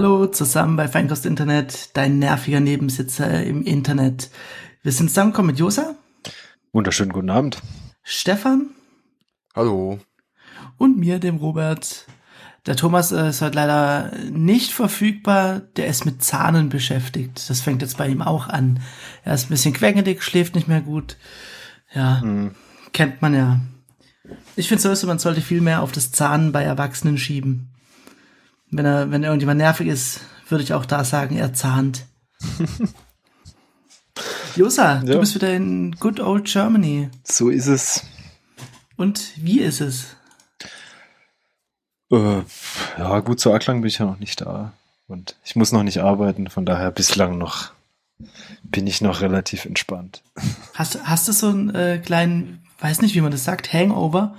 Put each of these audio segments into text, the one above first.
Hallo zusammen bei Feinkost Internet, dein nerviger Nebensitzer im Internet. Wir sind zusammengekommen mit Josa. Wunderschönen guten Abend. Stefan. Hallo. Und mir, dem Robert. Der Thomas äh, ist heute leider nicht verfügbar. Der ist mit Zahnen beschäftigt. Das fängt jetzt bei ihm auch an. Er ist ein bisschen quengelig, schläft nicht mehr gut. Ja, mhm. kennt man ja. Ich finde sowieso, man sollte viel mehr auf das Zahnen bei Erwachsenen schieben. Wenn er, wenn irgendjemand nervig ist, würde ich auch da sagen, er zahnt. Josa, ja. du bist wieder in Good Old Germany. So ist es. Und wie ist es? Äh, ja, gut, zu Anklang bin ich ja noch nicht da. Und ich muss noch nicht arbeiten, von daher bislang noch bin ich noch relativ entspannt. Hast, hast du so einen äh, kleinen, weiß nicht, wie man das sagt, Hangover,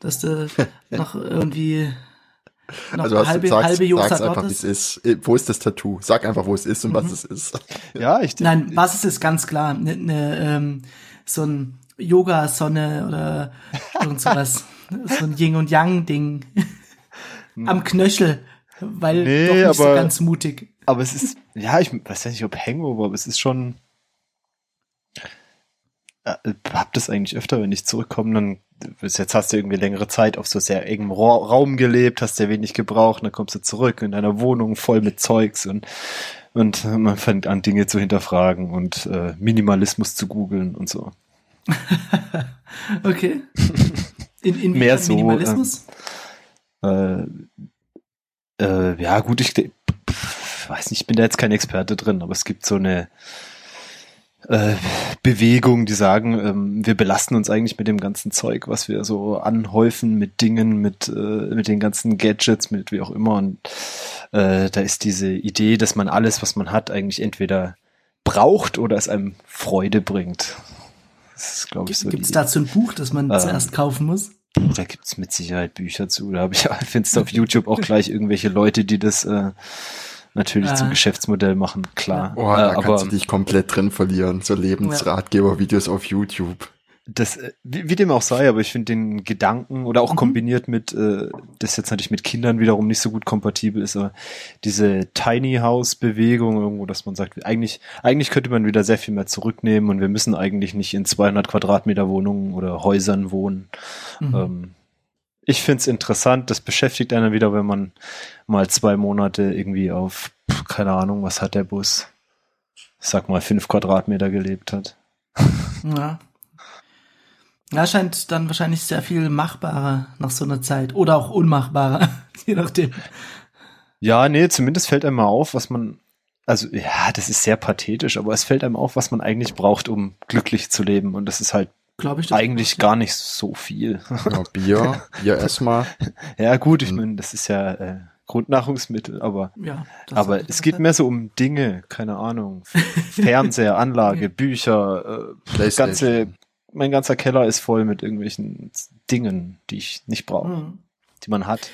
dass du noch irgendwie noch also halbe, sagst, halbe Josa sag's einfach, wie es ist. Wo ist das Tattoo? Sag einfach, wo es ist und mhm. was es ist. Ja, ich denke. Nein, was es ist, ganz klar. Ne, ne, ähm, so ein Yoga-Sonne oder irgend sowas. so ein Yin und Yang-Ding. Am Knöchel. Weil nee, doch nicht aber, so ganz mutig. Aber es ist, ja, ich weiß ja nicht, ob Hangover, aber es ist schon. Äh, hab das eigentlich öfter, wenn ich zurückkomme, dann bis jetzt hast du irgendwie längere Zeit auf so sehr engem Raum gelebt, hast sehr wenig gebraucht, dann kommst du zurück in deiner Wohnung voll mit Zeugs und und man fängt an Dinge zu hinterfragen und äh, Minimalismus zu googeln und so. okay. In, in Mehr so, Minimalismus? Äh, äh, ja, gut, ich weiß nicht, ich bin da jetzt kein Experte drin, aber es gibt so eine äh, Bewegung, die sagen, ähm, wir belasten uns eigentlich mit dem ganzen Zeug, was wir so anhäufen mit Dingen, mit, äh, mit den ganzen Gadgets, mit wie auch immer. Und äh, da ist diese Idee, dass man alles, was man hat, eigentlich entweder braucht oder es einem Freude bringt. Das ist, glaube ich, so. Gibt es dazu ein Buch, das man ähm, zuerst kaufen muss? Da gibt's mit Sicherheit Bücher zu. Da habe ich, findest du auf YouTube auch gleich irgendwelche Leute, die das äh, natürlich ah. zum Geschäftsmodell machen, klar. Oh, da äh, kannst du dich komplett drin verlieren, so Lebensratgeber-Videos auf YouTube. Das, äh, wie, wie dem auch sei, aber ich finde den Gedanken oder auch mhm. kombiniert mit, äh, das jetzt natürlich mit Kindern wiederum nicht so gut kompatibel ist, aber diese Tiny House Bewegung irgendwo, dass man sagt, eigentlich, eigentlich könnte man wieder sehr viel mehr zurücknehmen und wir müssen eigentlich nicht in 200 Quadratmeter Wohnungen oder Häusern wohnen. Mhm. Ähm, ich find's interessant, das beschäftigt einen wieder, wenn man mal zwei Monate irgendwie auf, keine Ahnung, was hat der Bus? Ich sag mal, fünf Quadratmeter gelebt hat. Ja. Ja, scheint dann wahrscheinlich sehr viel machbarer nach so einer Zeit. Oder auch unmachbarer, je nachdem. Ja, nee, zumindest fällt einem mal auf, was man, also ja, das ist sehr pathetisch, aber es fällt einem auf, was man eigentlich braucht, um glücklich zu leben. Und das ist halt glaube ich. Eigentlich gar nicht so viel. Ja, Bier, Bier erstmal. ja, gut, ich meine, das ist ja äh, Grundnahrungsmittel, aber, ja, aber es geht mehr so um Dinge, keine Ahnung. Fernseher, Anlage, Bücher, äh, ganze, mein ganzer Keller ist voll mit irgendwelchen Dingen, die ich nicht brauche, mhm. die man hat.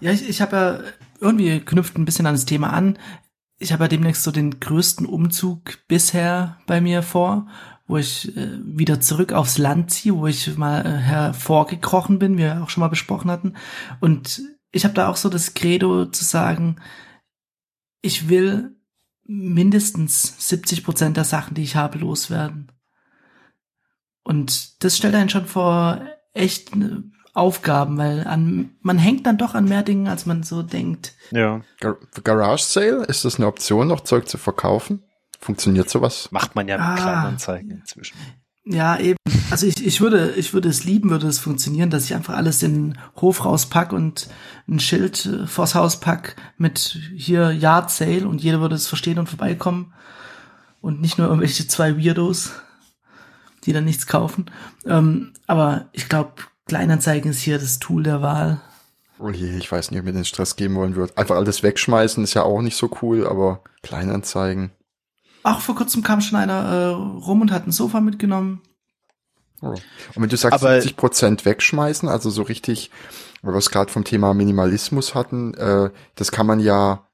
Ja, ich, ich habe ja irgendwie knüpft ein bisschen an das Thema an. Ich habe ja demnächst so den größten Umzug bisher bei mir vor wo ich äh, wieder zurück aufs Land ziehe, wo ich mal äh, hervorgekrochen bin, wie wir auch schon mal besprochen hatten. Und ich habe da auch so das Credo zu sagen, ich will mindestens 70 Prozent der Sachen, die ich habe, loswerden. Und das stellt einen schon vor echt äh, Aufgaben, weil an, man hängt dann doch an mehr Dingen, als man so denkt. Ja. Gar Garage Sale, ist das eine Option, noch Zeug zu verkaufen? Funktioniert sowas? Macht man ja mit ah, Kleinanzeigen inzwischen. Ja, eben. Also ich, ich würde, ich würde es lieben, würde es funktionieren, dass ich einfach alles in den Hof rauspack und ein Schild äh, vors Haus pack mit hier Yard Sale und jeder würde es verstehen und vorbeikommen. Und nicht nur irgendwelche zwei Weirdos, die dann nichts kaufen. Ähm, aber ich glaube, Kleinanzeigen ist hier das Tool der Wahl. Oh je, ich weiß nicht, ob mir den Stress geben wollen würde. Einfach alles wegschmeißen ist ja auch nicht so cool, aber Kleinanzeigen. Ach, vor kurzem kam schon einer äh, rum und hat ein Sofa mitgenommen. Oh. Und wenn du sagst, Aber 70 Prozent wegschmeißen, also so richtig, weil wir es gerade vom Thema Minimalismus hatten, äh, das kann man ja,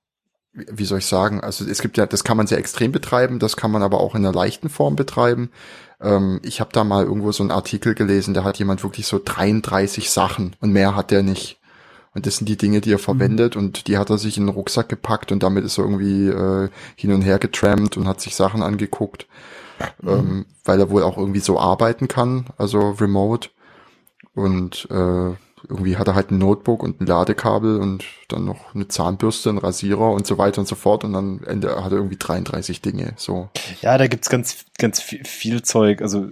wie soll ich sagen, also es gibt ja, das kann man sehr extrem betreiben, das kann man aber auch in einer leichten Form betreiben. Ähm, ich habe da mal irgendwo so einen Artikel gelesen, da hat jemand wirklich so 33 Sachen und mehr hat der nicht. Und das sind die Dinge, die er verwendet mhm. und die hat er sich in den Rucksack gepackt und damit ist er irgendwie äh, hin und her getrampt und hat sich Sachen angeguckt, mhm. ähm, weil er wohl auch irgendwie so arbeiten kann, also remote. Und äh, irgendwie hat er halt ein Notebook und ein Ladekabel und dann noch eine Zahnbürste, ein Rasierer und so weiter und so fort. Und dann Ende hat er irgendwie 33 Dinge. So. Ja, da gibt's ganz, ganz viel, viel Zeug. Also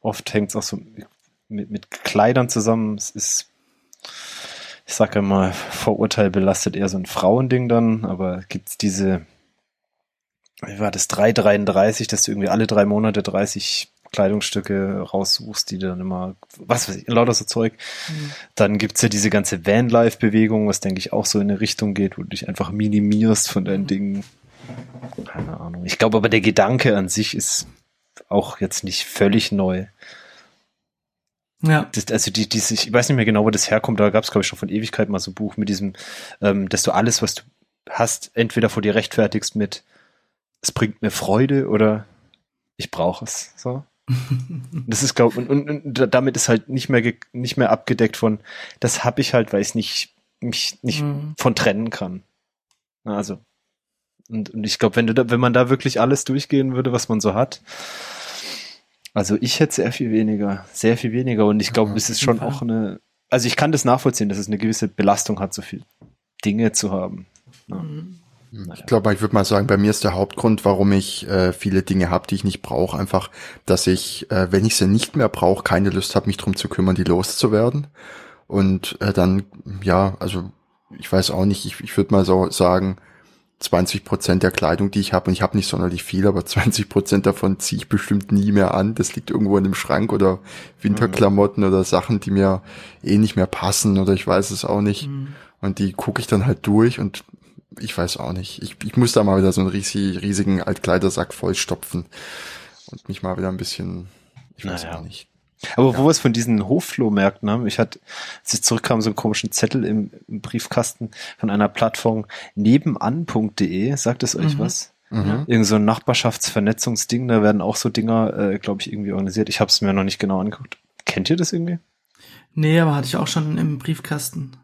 oft hängt's auch so mit, mit Kleidern zusammen. Es ist, ich sage immer, Vorurteil belastet eher so ein Frauending dann, aber gibt's diese, wie war das, 333, dass du irgendwie alle drei Monate 30 Kleidungsstücke raussuchst, die dann immer, was weiß ich, lauter so Zeug. Mhm. Dann gibt's ja diese ganze Vanlife-Bewegung, was denke ich auch so in eine Richtung geht, wo du dich einfach minimierst von deinen mhm. Dingen. Keine Ahnung. Ich glaube aber der Gedanke an sich ist auch jetzt nicht völlig neu. Ja. Das, also die, die, ich weiß nicht mehr genau, wo das herkommt, da gab es, glaube ich, schon von Ewigkeit mal so ein Buch mit diesem, ähm, dass du alles, was du hast, entweder vor dir rechtfertigst mit es bringt mir Freude oder ich brauche es. So. Das ist glaube und, und, und damit ist halt nicht mehr nicht mehr abgedeckt von das habe ich halt, weil ich nicht mich nicht mhm. von trennen kann. Also und, und ich glaube, wenn du da, wenn man da wirklich alles durchgehen würde, was man so hat, also ich hätte sehr viel weniger, sehr viel weniger und ich glaube, ja, es ist schon auch eine, also ich kann das nachvollziehen, dass es eine gewisse Belastung hat, so viel Dinge zu haben. Ja. Mhm. Ich glaube, ich würde mal sagen, bei mir ist der Hauptgrund, warum ich äh, viele Dinge habe, die ich nicht brauche, einfach, dass ich, äh, wenn ich sie nicht mehr brauche, keine Lust habe, mich drum zu kümmern, die loszuwerden. Und äh, dann, ja, also ich weiß auch nicht, ich, ich würde mal so sagen, 20 Prozent der Kleidung, die ich habe, und ich habe nicht sonderlich viel, aber 20 Prozent davon ziehe ich bestimmt nie mehr an. Das liegt irgendwo in dem Schrank oder Winterklamotten mhm. oder Sachen, die mir eh nicht mehr passen oder ich weiß es auch nicht. Mhm. Und die gucke ich dann halt durch und ich weiß auch nicht. Ich, ich muss da mal wieder so einen riesig, riesigen Altkleidersack vollstopfen und mich mal wieder ein bisschen, ich weiß naja. auch nicht. Aber ja. wo wir es von diesen Hofflohmärkten haben, ich hatte, als ich zurückkam, so einen komischen Zettel im, im Briefkasten von einer Plattform nebenan.de. Sagt es euch mhm. was? Mhm. Irgend so ein Nachbarschaftsvernetzungsding, da werden auch so Dinger, äh, glaube ich, irgendwie organisiert. Ich habe es mir noch nicht genau angeguckt. Kennt ihr das irgendwie? Nee, aber hatte ich auch schon im Briefkasten.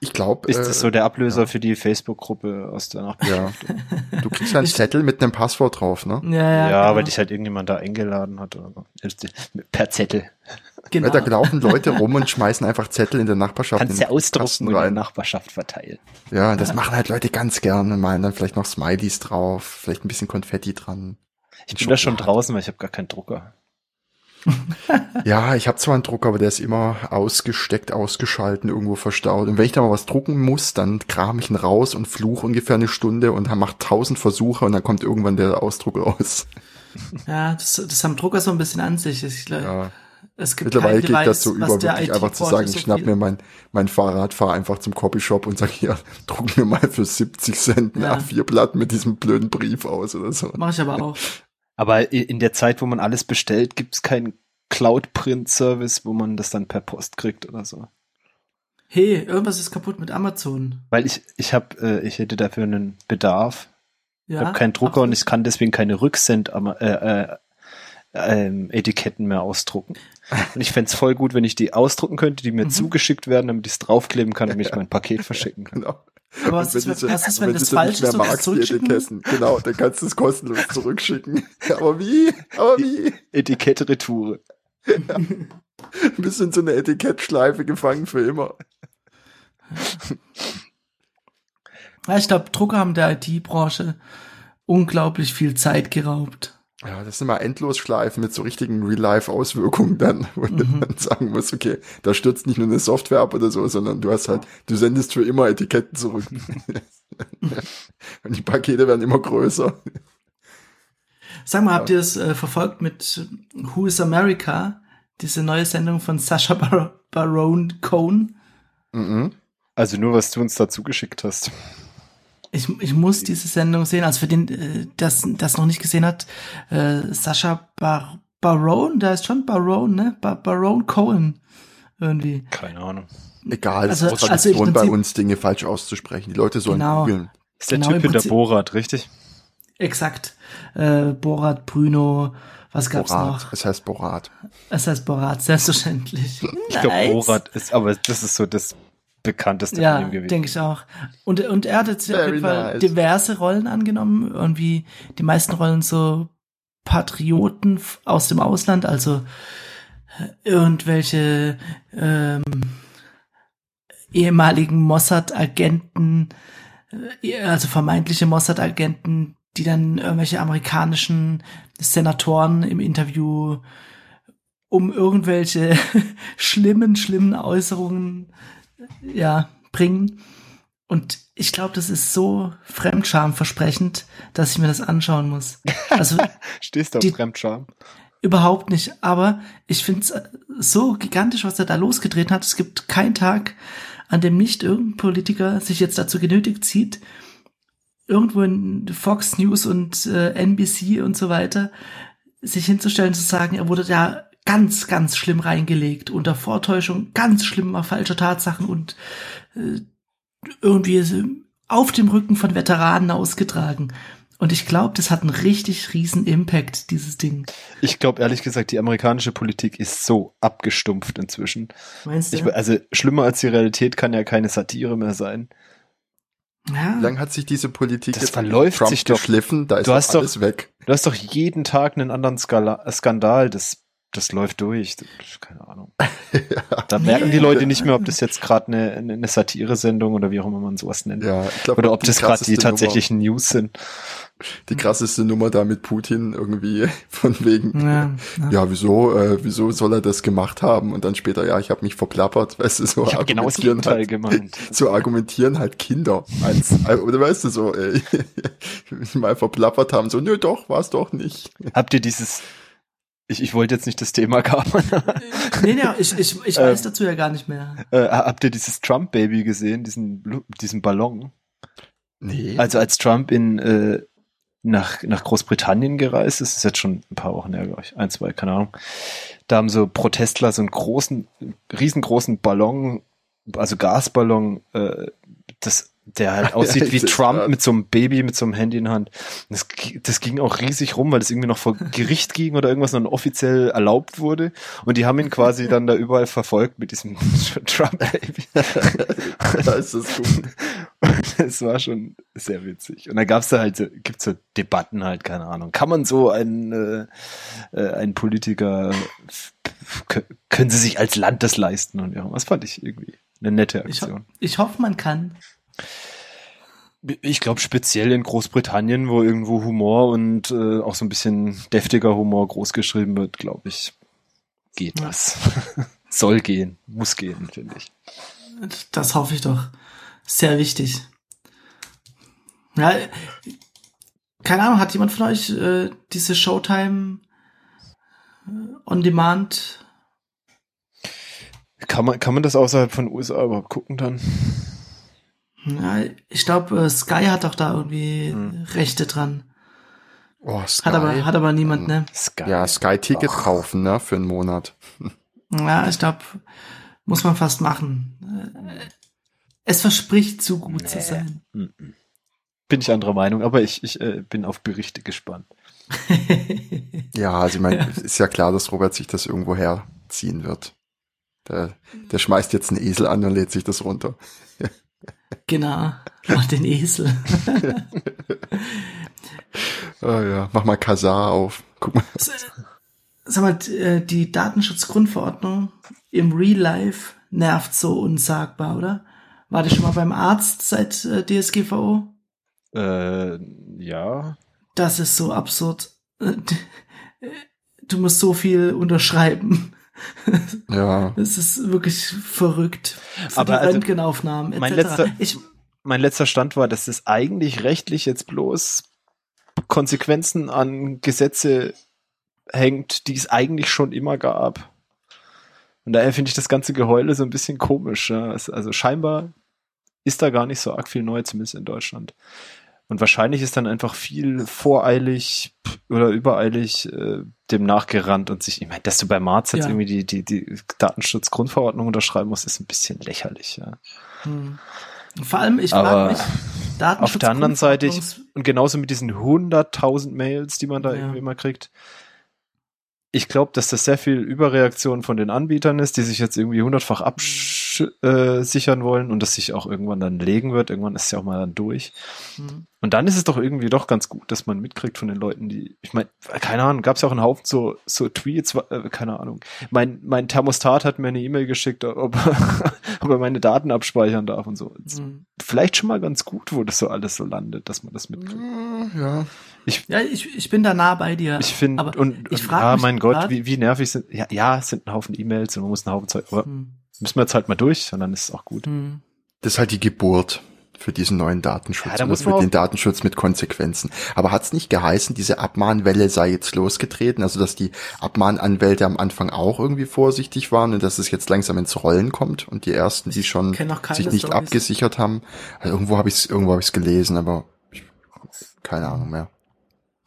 Ich glaube. Ist das äh, so der Ablöser ja. für die Facebook-Gruppe aus der Nachbarschaft? Ja. Du kriegst einen Zettel mit einem Passwort drauf, ne? Ja, ja, ja genau. weil dich halt irgendjemand da eingeladen hat oder so. Per Zettel. Genau. Weil da laufen Leute rum und schmeißen einfach Zettel in der Nachbarschaft. Kannst du ausdrucken und in der Nachbarschaft verteilen. Ja, das machen halt Leute ganz gerne. Malen dann vielleicht noch Smileys drauf, vielleicht ein bisschen Konfetti dran. Ich bin da schon draußen, weil ich habe gar keinen Drucker ja, ich habe zwar einen Drucker, aber der ist immer ausgesteckt, ausgeschalten, irgendwo verstaut. Und wenn ich da mal was drucken muss, dann kram ich ihn raus und fluch ungefähr eine Stunde und macht tausend Versuche und dann kommt irgendwann der Ausdruck raus. Ja, das, das haben Drucker so ein bisschen an sich. Ich glaube, ja. Es gibt Mittlerweile geht das so über, wirklich einfach zu sagen, ich schnapp mir mein, mein Fahrrad, fahre einfach zum Copyshop und sag hier, druck mir mal für 70 Cent ja. A4-Blatt mit diesem blöden Brief aus oder so. Mach ich aber auch. Aber in der Zeit, wo man alles bestellt, gibt es keinen Cloud-Print-Service, wo man das dann per Post kriegt oder so. Hey, irgendwas ist kaputt mit Amazon. Weil ich, ich habe, äh, ich hätte dafür einen Bedarf. Ja, ich habe keinen Drucker und ich kann deswegen keine Rücksend äh, äh, ähm, Etiketten mehr ausdrucken. Und ich fände voll gut, wenn ich die ausdrucken könnte, die mir mhm. zugeschickt werden, damit ich es draufkleben kann, damit ich mein Paket verschicken kann. Genau. Aber was, ist, diese, was ist, wenn, wenn das falsch ist, magst, Etiketten. Genau, dann kannst du es kostenlos zurückschicken. Aber wie? Aber wie? Etikette Retour. Ja. Bist in so eine Etikettschleife gefangen für immer. Ja, ich glaube, Drucker haben der IT-Branche unglaublich viel Zeit geraubt. Ja, das sind mal Endlosschleifen mit so richtigen Real-Life-Auswirkungen dann, wo mhm. du dann sagen musst, okay, da stürzt nicht nur eine Software ab oder so, sondern du hast halt, du sendest für immer Etiketten zurück. Und die Pakete werden immer größer. Sag mal, ja. habt ihr es äh, verfolgt mit Who is America? Diese neue Sendung von Sasha Bar Baron Cohn? Mhm. Also nur, was du uns dazu geschickt hast. Ich, ich muss diese Sendung sehen. Also für den, äh, das, das noch nicht gesehen hat, äh, Sascha Bar Baron, da ist schon Baron, ne? Bar Baron Cohen irgendwie. Keine Ahnung. Egal, also, es ist also bei uns Dinge falsch auszusprechen. Die Leute sollen genau, googeln. Ist der genau Typ hinter Borat, richtig? Exakt. Äh, Borat, Bruno, was gab's Borat. noch? Es heißt Borat. Es heißt Borat, selbstverständlich. Ich nice. glaube, Borat ist, aber das ist so das bekannteste ja, von ihm gewesen. denke ich auch. Und, und er hat jetzt auf jeden Fall nice. diverse Rollen angenommen. Irgendwie die meisten Rollen so Patrioten aus dem Ausland, also äh, irgendwelche ähm, ehemaligen Mossad-Agenten, äh, also vermeintliche Mossad-Agenten, die dann irgendwelche amerikanischen Senatoren im Interview um irgendwelche schlimmen, schlimmen Äußerungen ja, bringen. Und ich glaube, das ist so fremdschamversprechend, dass ich mir das anschauen muss. Also stehst du auf die, Fremdscham? Überhaupt nicht. Aber ich finde es so gigantisch, was er da losgedreht hat. Es gibt keinen Tag, an dem nicht irgendein Politiker sich jetzt dazu genötigt sieht, irgendwo in Fox News und äh, NBC und so weiter sich hinzustellen, zu sagen, er wurde da ganz, ganz schlimm reingelegt, unter Vortäuschung ganz schlimmer falscher Tatsachen und äh, irgendwie auf dem Rücken von Veteranen ausgetragen. Und ich glaube, das hat einen richtig riesen Impact, dieses Ding. Ich glaube ehrlich gesagt, die amerikanische Politik ist so abgestumpft inzwischen. Meinst du? Ich, also schlimmer als die Realität kann ja keine Satire mehr sein. Ja. Wie lange hat sich diese Politik das jetzt verläuft Trump sich doch. geschliffen? Da ist du hast alles doch, weg. Du hast doch jeden Tag einen anderen Skandal. Das das läuft durch. Keine Ahnung. ja. Da merken die Leute nicht mehr, ob das jetzt gerade eine, eine Satire-Sendung oder wie auch immer man sowas nennt. Ja, ich glaub, oder ob das gerade die tatsächlichen Nummer, News sind. Die krasseste Nummer da mit Putin irgendwie von wegen, ja, ja. ja wieso, äh, wieso soll er das gemacht haben? Und dann später, ja, ich habe mich verplappert, weißt du, so ich genau das Gegenteil halt, gemeint. So argumentieren halt Kinder. Eins, oder weißt du, so, ey, mal verplappert haben, so, nö, doch, war's doch nicht. Habt ihr dieses ich, ich wollte jetzt nicht das Thema kamen. nee, nee, ich, ich, ich weiß dazu ja gar nicht mehr. Äh, habt ihr dieses Trump-Baby gesehen, diesen, diesen Ballon? Nee. Also als Trump in äh, nach, nach Großbritannien gereist ist, ist jetzt schon ein paar Wochen her, glaube ich, ein, zwei, keine Ahnung. Da haben so Protestler so einen großen, riesengroßen Ballon, also Gasballon, äh, das der halt aussieht wie Trump mit so einem Baby, mit so einem Handy in Hand. Das, das ging auch riesig rum, weil das irgendwie noch vor Gericht ging oder irgendwas noch offiziell erlaubt wurde. Und die haben ihn quasi dann da überall verfolgt mit diesem Trump-Baby. da ist das gut. Das war schon sehr witzig. Und da gab's da halt, so, gibt's so Debatten halt, keine Ahnung. Kann man so einen, äh, äh einen Politiker, können sie sich als Land das leisten und ja, was fand ich irgendwie eine nette Aktion. Ich, ich hoffe, man kann. Ich glaube speziell in Großbritannien, wo irgendwo Humor und äh, auch so ein bisschen deftiger Humor großgeschrieben wird, glaube ich, geht das. Soll gehen, muss gehen, finde ich. Das hoffe ich doch. Sehr wichtig. Ja, keine Ahnung, hat jemand von euch äh, diese Showtime äh, on Demand? Kann man, kann man das außerhalb von USA überhaupt gucken dann? Ja, ich glaube, äh, Sky hat auch da irgendwie hm. Rechte dran. Oh, Sky. Hat aber, hat aber niemand, ne? Sky. Ja, Sky-Ticket kaufen, ne, für einen Monat. Ja, ich glaube, muss man fast machen. Äh, es verspricht zu gut nee. zu sein. Bin ich anderer Meinung, aber ich, ich äh, bin auf Berichte gespannt. ja, also ich meine, ja. ist ja klar, dass Robert sich das irgendwo herziehen wird. Der, der schmeißt jetzt einen Esel an und lädt sich das runter. Genau. Mach den Esel. oh ja, mach mal Kasar auf. Guck mal. Sag mal, äh, die Datenschutzgrundverordnung im Real Life nervt so unsagbar, oder? War das schon mal beim Arzt seit äh, DSGVO? Äh, ja. Das ist so absurd. Du musst so viel unterschreiben. Ja. Es ist wirklich verrückt. Für Aber also, Röntgenaufnahmen Mein letzter, ich, mein letzter Stand war, dass es eigentlich rechtlich jetzt bloß Konsequenzen an Gesetze hängt, die es eigentlich schon immer gab. Und daher finde ich das ganze Geheule so ein bisschen komisch. Ja. Also scheinbar ist da gar nicht so arg viel neu, zumindest in Deutschland. Und wahrscheinlich ist dann einfach viel voreilig oder übereilig äh, dem nachgerannt und sich, ich meine, dass du bei Marz jetzt ja. irgendwie die, die, die Datenschutzgrundverordnung unterschreiben musst, ist ein bisschen lächerlich, ja. Hm. Vor allem, ich frage mich, Datenschutz auf der anderen Seite, ich, und genauso mit diesen 100.000 Mails, die man da ja. irgendwie immer kriegt, ich glaube, dass das sehr viel Überreaktion von den Anbietern ist, die sich jetzt irgendwie hundertfach absch äh, sichern wollen und das sich auch irgendwann dann legen wird. Irgendwann ist es ja auch mal dann durch. Mhm. Und dann ist es doch irgendwie doch ganz gut, dass man mitkriegt von den Leuten, die, ich meine, keine Ahnung, gab es ja auch einen Haufen so, so Tweets, äh, keine Ahnung. Mein, mein Thermostat hat mir eine E-Mail geschickt, ob, ob er meine Daten abspeichern darf und so. Mhm. Vielleicht schon mal ganz gut, wo das so alles so landet, dass man das mitkriegt. Ja. Ich, ja, ich, ich bin da nah bei dir. Ich finde, und, ich frage ah, mein Gott, wie, wie nervig sind, ja, ja, es sind ein Haufen E-Mails und man muss einen Haufen Zeug, aber hm. Müssen wir jetzt halt mal durch und dann ist es auch gut. Hm. Das ist halt die Geburt für diesen neuen Datenschutz. Ja, da muss man den Datenschutz mit Konsequenzen. Aber hat es nicht geheißen, diese Abmahnwelle sei jetzt losgetreten? Also dass die Abmahnanwälte am Anfang auch irgendwie vorsichtig waren und dass es jetzt langsam ins Rollen kommt und die ersten, die schon sich nicht Storys. abgesichert haben. Also irgendwo habe ich es irgendwo habe ich es gelesen, aber ich, keine Ahnung mehr.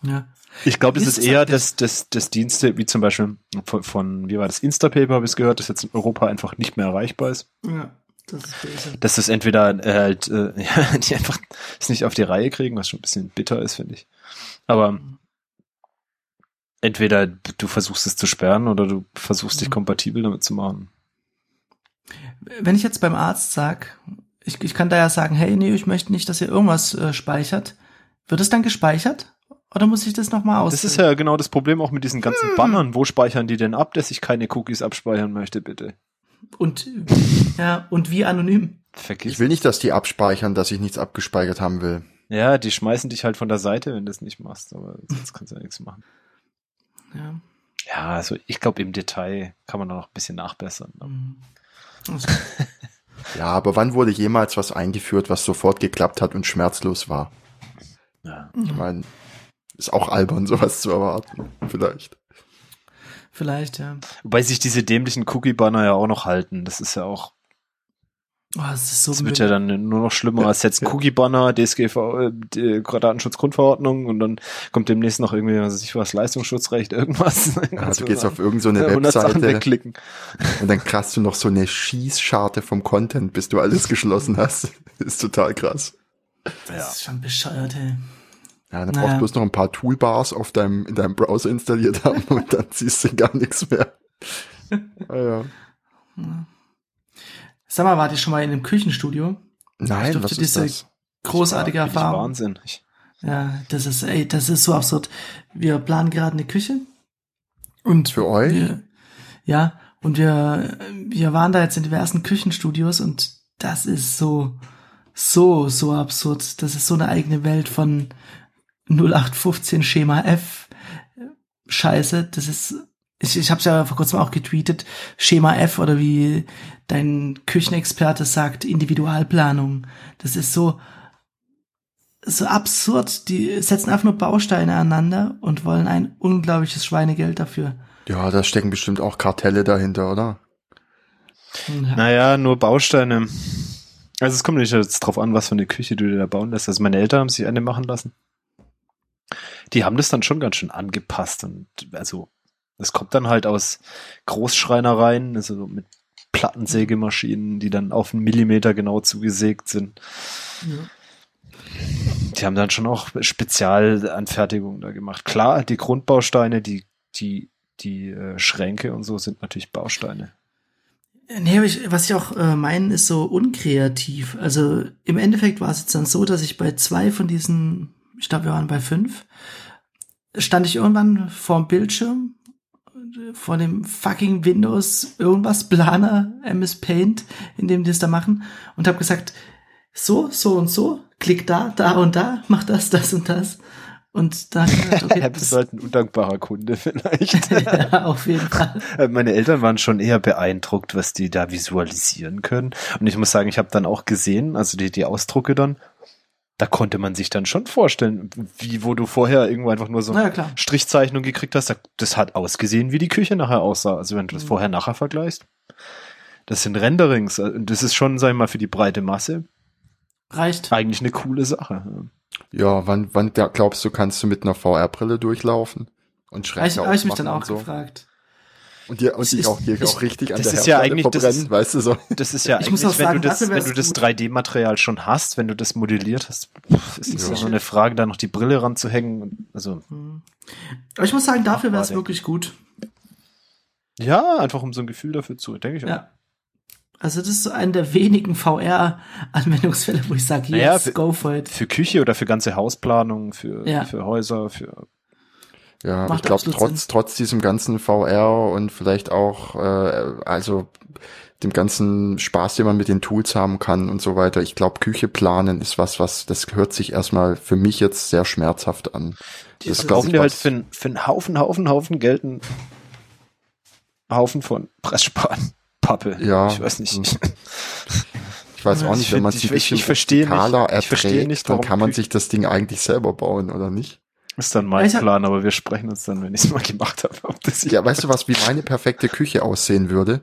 Ja. Ich glaube, das ist, ist eher das, das, das Dienste, wie zum Beispiel von, von wie war das, Instapaper, habe ich gehört, das jetzt in Europa einfach nicht mehr erreichbar ist. Ja. Das ist böse. Dass das entweder äh, halt, äh, ja, die einfach es nicht auf die Reihe kriegen, was schon ein bisschen bitter ist, finde ich. Aber entweder du versuchst es zu sperren oder du versuchst dich mhm. kompatibel damit zu machen. Wenn ich jetzt beim Arzt sag, ich, ich kann da ja sagen, hey, nee, ich möchte nicht, dass ihr irgendwas äh, speichert. Wird es dann gespeichert? Oder muss ich das nochmal aus? Das ist ja genau das Problem auch mit diesen ganzen hm. Bannern. Wo speichern die denn ab, dass ich keine Cookies abspeichern möchte, bitte? Und, ja, und wie anonym? Vergiss. Ich will nicht, dass die abspeichern, dass ich nichts abgespeichert haben will. Ja, die schmeißen dich halt von der Seite, wenn du es nicht machst, aber sonst kannst du ja nichts machen. Ja. Ja, also ich glaube, im Detail kann man da noch ein bisschen nachbessern. Mhm. ja, aber wann wurde jemals was eingeführt, was sofort geklappt hat und schmerzlos war? Ja. Ich meine, ist auch albern, sowas zu erwarten. Vielleicht. Vielleicht, ja. Wobei sich diese dämlichen Cookie-Banner ja auch noch halten. Das ist ja auch. Oh, das ist so das wird ja dann nur noch schlimmer als jetzt Cookie-Banner, DSGV, äh, Datenschutzgrundverordnung und dann kommt demnächst noch irgendwie, was weiß ich was, Leistungsschutzrecht, irgendwas. Ja, du gehst auf irgendeine so Webseite wegklicken. und dann krast du noch so eine Schießscharte vom Content, bis du alles geschlossen hast. Das ist total krass. Das ja. ist schon bescheuert, ey. Ja, dann naja. brauchst du bloß noch ein paar Toolbars auf deinem, in deinem Browser installiert haben und dann siehst du gar nichts mehr. ah, ja. Sag mal, wart ihr schon mal in einem Küchenstudio? Nein, ich was ist das? Großartige das Erfahrung. Wahnsinn. Ja, das ist, ey, das ist so absurd. Wir planen gerade eine Küche. Und für euch? Wir, ja, und wir, wir waren da jetzt in diversen Küchenstudios und das ist so, so, so absurd. Das ist so eine eigene Welt von 0815 Schema F Scheiße. Das ist, ich, ich habe es ja vor kurzem auch getweetet, Schema F oder wie dein Küchenexperte sagt, Individualplanung. Das ist so, so absurd. Die setzen einfach nur Bausteine aneinander und wollen ein unglaubliches Schweinegeld dafür. Ja, da stecken bestimmt auch Kartelle dahinter, oder? Ja. Naja, nur Bausteine. Also es kommt nicht jetzt drauf an, was für eine Küche du dir da bauen lässt. Also meine Eltern haben sich eine machen lassen die haben das dann schon ganz schön angepasst und also es kommt dann halt aus Großschreinereien, also mit Plattensägemaschinen, die dann auf einen Millimeter genau zugesägt sind. Ja. Die haben dann schon auch Spezialanfertigungen da gemacht. Klar, die Grundbausteine, die, die, die äh, Schränke und so sind natürlich Bausteine. Nee, was ich auch äh, meine, ist so unkreativ. Also im Endeffekt war es jetzt dann so, dass ich bei zwei von diesen ich glaube, wir waren bei fünf, stand ich irgendwann vorm Bildschirm, vor dem fucking Windows irgendwas Planer, MS Paint, in dem die es da machen und habe gesagt, so, so und so, klick da, da und da, mach das, das und das. Und dann okay, ja, bist du halt ein undankbarer Kunde vielleicht. ja, auf jeden Fall. Äh, meine Eltern waren schon eher beeindruckt, was die da visualisieren können. Und ich muss sagen, ich habe dann auch gesehen, also die, die Ausdrucke dann, da konnte man sich dann schon vorstellen, wie wo du vorher irgendwo einfach nur so eine Strichzeichnung gekriegt hast, das hat ausgesehen, wie die Küche nachher aussah. Also wenn du das mhm. vorher nachher vergleichst. Das sind Renderings. Äh, das ist schon, sag ich mal, für die breite Masse. Reicht. Eigentlich eine coole Sache. Ja, wann, wann glaubst du, kannst du mit einer VR-Brille durchlaufen? Und Schränke Habe ich mich dann auch so? gefragt. Und dir und dich auch, hier auch richtig an das der ist ja eigentlich verbrennen, das, weißt du so. Das ist ja ich eigentlich, wenn sagen, du das, wenn du das 3D-Material schon hast, wenn du das modelliert hast, ist es ja nur eine Frage, da noch die Brille ranzuhängen. Also. Aber ich muss sagen, dafür wäre es wirklich gut. Ja, einfach um so ein Gefühl dafür zu, denke ich ja. Also das ist so einer der wenigen VR-Anwendungsfälle, wo ich sage, Naja, yes, für- go for it. Für Küche oder für ganze Hausplanung, für, Ja. für Häuser, für Ja, Macht ich glaube, trotz, trotz diesem ganzen VR und vielleicht auch, äh, also dem ganzen Spaß, den man mit den Tools haben kann und so weiter, ich glaube, Küche planen ist was, was, das hört sich erstmal für mich jetzt sehr schmerzhaft an. Das Das kaufen die halt für, einen- für einen Haufen, Haufen, Haufen Geld einen Haufen von Pressspanpappe. Ja. Ich weiß nicht. Hm. Ich weiß auch Ich nicht, wenn man es ich- ein bisschen verstehe nicht- ich verstehe erträgt, nicht, dann kann man Küche- sich das Ding eigentlich selber bauen, oder nicht? Ist dann mein Ich hab- Plan, aber wir sprechen uns dann, wenn ich es mal gemacht habe. Ob das Ja, weißt du was, wie meine perfekte Küche aussehen würde?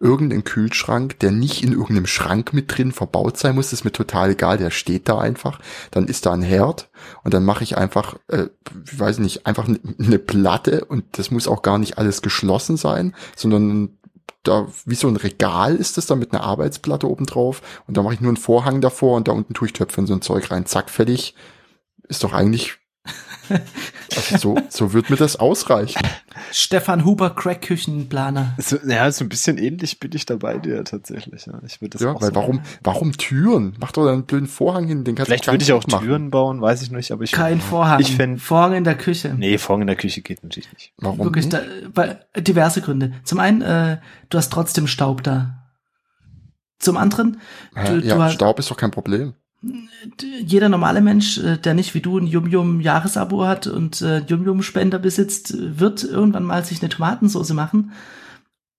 Irgendein Kühlschrank, der nicht in irgendeinem Schrank mit drin verbaut sein muss, ist mir total egal, der steht da einfach. Dann ist da ein Herd und dann mache ich einfach, äh, ich weiß nicht, einfach eine Platte und das muss auch gar nicht alles geschlossen sein, sondern da wie so ein Regal ist das da mit einer Arbeitsplatte oben drauf und da mache ich nur einen Vorhang davor und da unten tue ich Töpfe und so ein Zeug rein. Zack, fertig. Ist doch eigentlich also so, so wird mir das ausreichen. Stefan Huber, Crack-Küchenplaner. So, ja, so ein bisschen ähnlich bin ich dabei dir tatsächlich. Ja. Ich würde das Ja, auch weil so warum, machen. warum Türen? Mach doch da einen blöden Vorhang hin, den kannst Vielleicht du würde ich auch machen. Türen bauen, weiß ich nicht, aber ich. Kein Vorhang. Ich fänd- Vorhang in der Küche. Nee, Vorhang in der Küche geht natürlich nicht. Warum? Wirklich, da, weil, diverse Gründe. Zum einen, äh, du hast trotzdem Staub da. Zum anderen, du, ja, du hast, Staub ist doch kein Problem. Jeder normale Mensch, äh, der nicht wie du ein Yum-Yum-Jahresabo hat und äh, Yum-Yum-Spender besitzt, wird irgendwann mal sich eine Tomatensauce machen.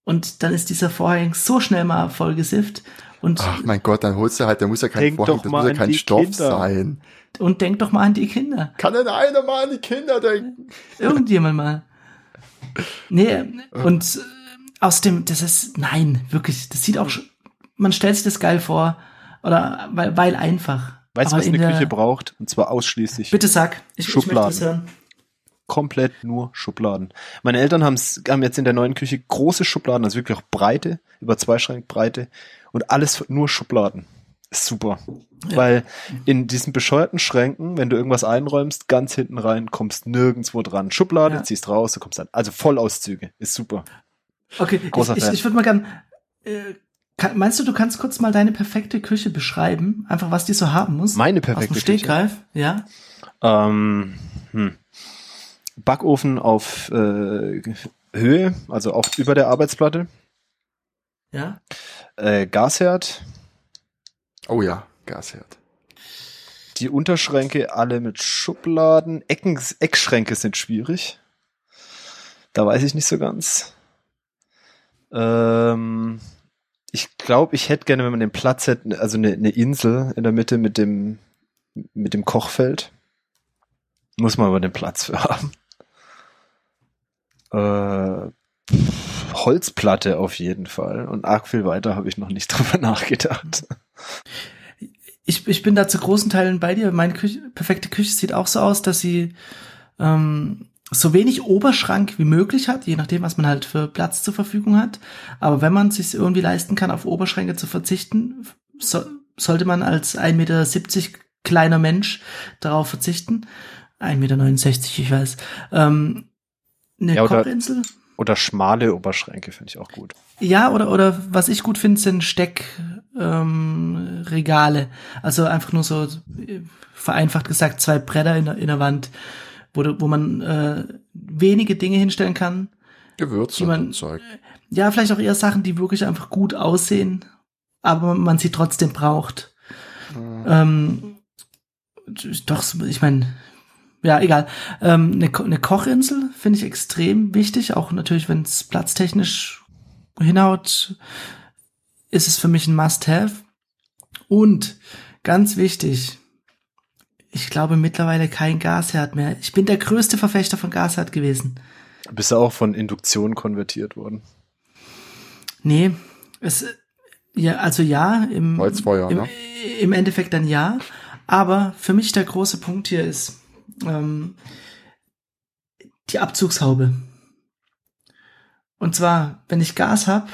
Und dann ist dieser Vorhang so schnell mal vollgesifft. Und, Ach mein Gott, dann holst du halt, da muss ja kein Denk Vorhang, das muss ja kein Stoff Kinder. sein. und denk doch mal an die Kinder. Kann denn einer mal an die Kinder denken? Irgendjemand mal. Nee, und äh, außerdem, das ist, nein, wirklich, das sieht auch, man stellt sich das geil vor, oder, weil, weil einfach. Weißt du, was in eine Küche braucht? Und zwar ausschließlich Bitte sag, ich, ich möchte Schubladen. das hören. komplett nur Schubladen. Meine Eltern haben jetzt in der neuen Küche große Schubladen, also wirklich auch breite, über zwei Schrank Breite und alles nur Schubladen. Ist super. Ja. Weil in diesen bescheuerten Schränken, wenn du irgendwas einräumst, ganz hinten rein, kommst nirgendwo dran. Schublade, Ja. ziehst raus, du kommst dann. Also Vollauszüge. Ist super. Okay, Großer ich, ich, ich würde mal gern, äh, kann, meinst du, du kannst kurz mal deine perfekte Küche beschreiben? Einfach, was die so haben muss? Meine Aus dem perfekte Küche. Stegreif, ja? Ähm, hm. Backofen auf äh, Höhe, also auch über der Arbeitsplatte. Ja? Äh, Gasherd. Oh ja, Gasherd. Die Unterschränke alle mit Schubladen. Ecken, Eckschränke sind schwierig. Da weiß ich nicht so ganz. Ähm, ich glaube, ich hätte gerne, wenn man den Platz hätte, also eine, eine Insel in der Mitte mit dem, mit dem Kochfeld. Muss man aber den Platz für haben. Äh, Holzplatte auf jeden Fall. Und arg viel weiter habe ich noch nicht drüber nachgedacht. Ich, ich bin da zu großen Teilen bei dir. Meine Küche, perfekte Küche sieht auch so aus, dass sie ähm, so wenig Oberschrank wie möglich hat, je nachdem, was man halt für Platz zur Verfügung hat. Aber wenn man es sich irgendwie leisten kann, auf Oberschränke zu verzichten, so, sollte man als 1,70 Meter kleiner Mensch darauf verzichten. 1,69 Meter, ich weiß. Ähm, eine Ja, oder- Kochinsel? Oder schmale Oberschränke finde ich auch gut. Ja, oder, oder was ich gut finde, sind Steckregale. Ähm, Regale. also einfach nur so äh, vereinfacht gesagt zwei Bretter in der, in der Wand, wo, wo man äh, wenige Dinge hinstellen kann. Gewürze Die man- Zeug. Ja, vielleicht auch eher Sachen, die wirklich einfach gut aussehen, aber man sie trotzdem braucht. Ähm, doch, ich meine, ja, egal. Ähm, eine, Ko- eine Kochinsel finde ich extrem wichtig, auch natürlich, wenn es platztechnisch hinhaut, ist es für mich ein Must-Have. Und ganz wichtig, ich glaube mittlerweile kein Gasherd mehr. Ich bin der größte Verfechter von Gasherd gewesen. Bist du auch von Induktion konvertiert worden? Nee, es, ja, also ja, im, Holzfeuer, im, ne? im Endeffekt dann ja. Aber für mich der große Punkt hier ist ähm, die Abzugshaube. Und zwar, wenn ich Gas habe,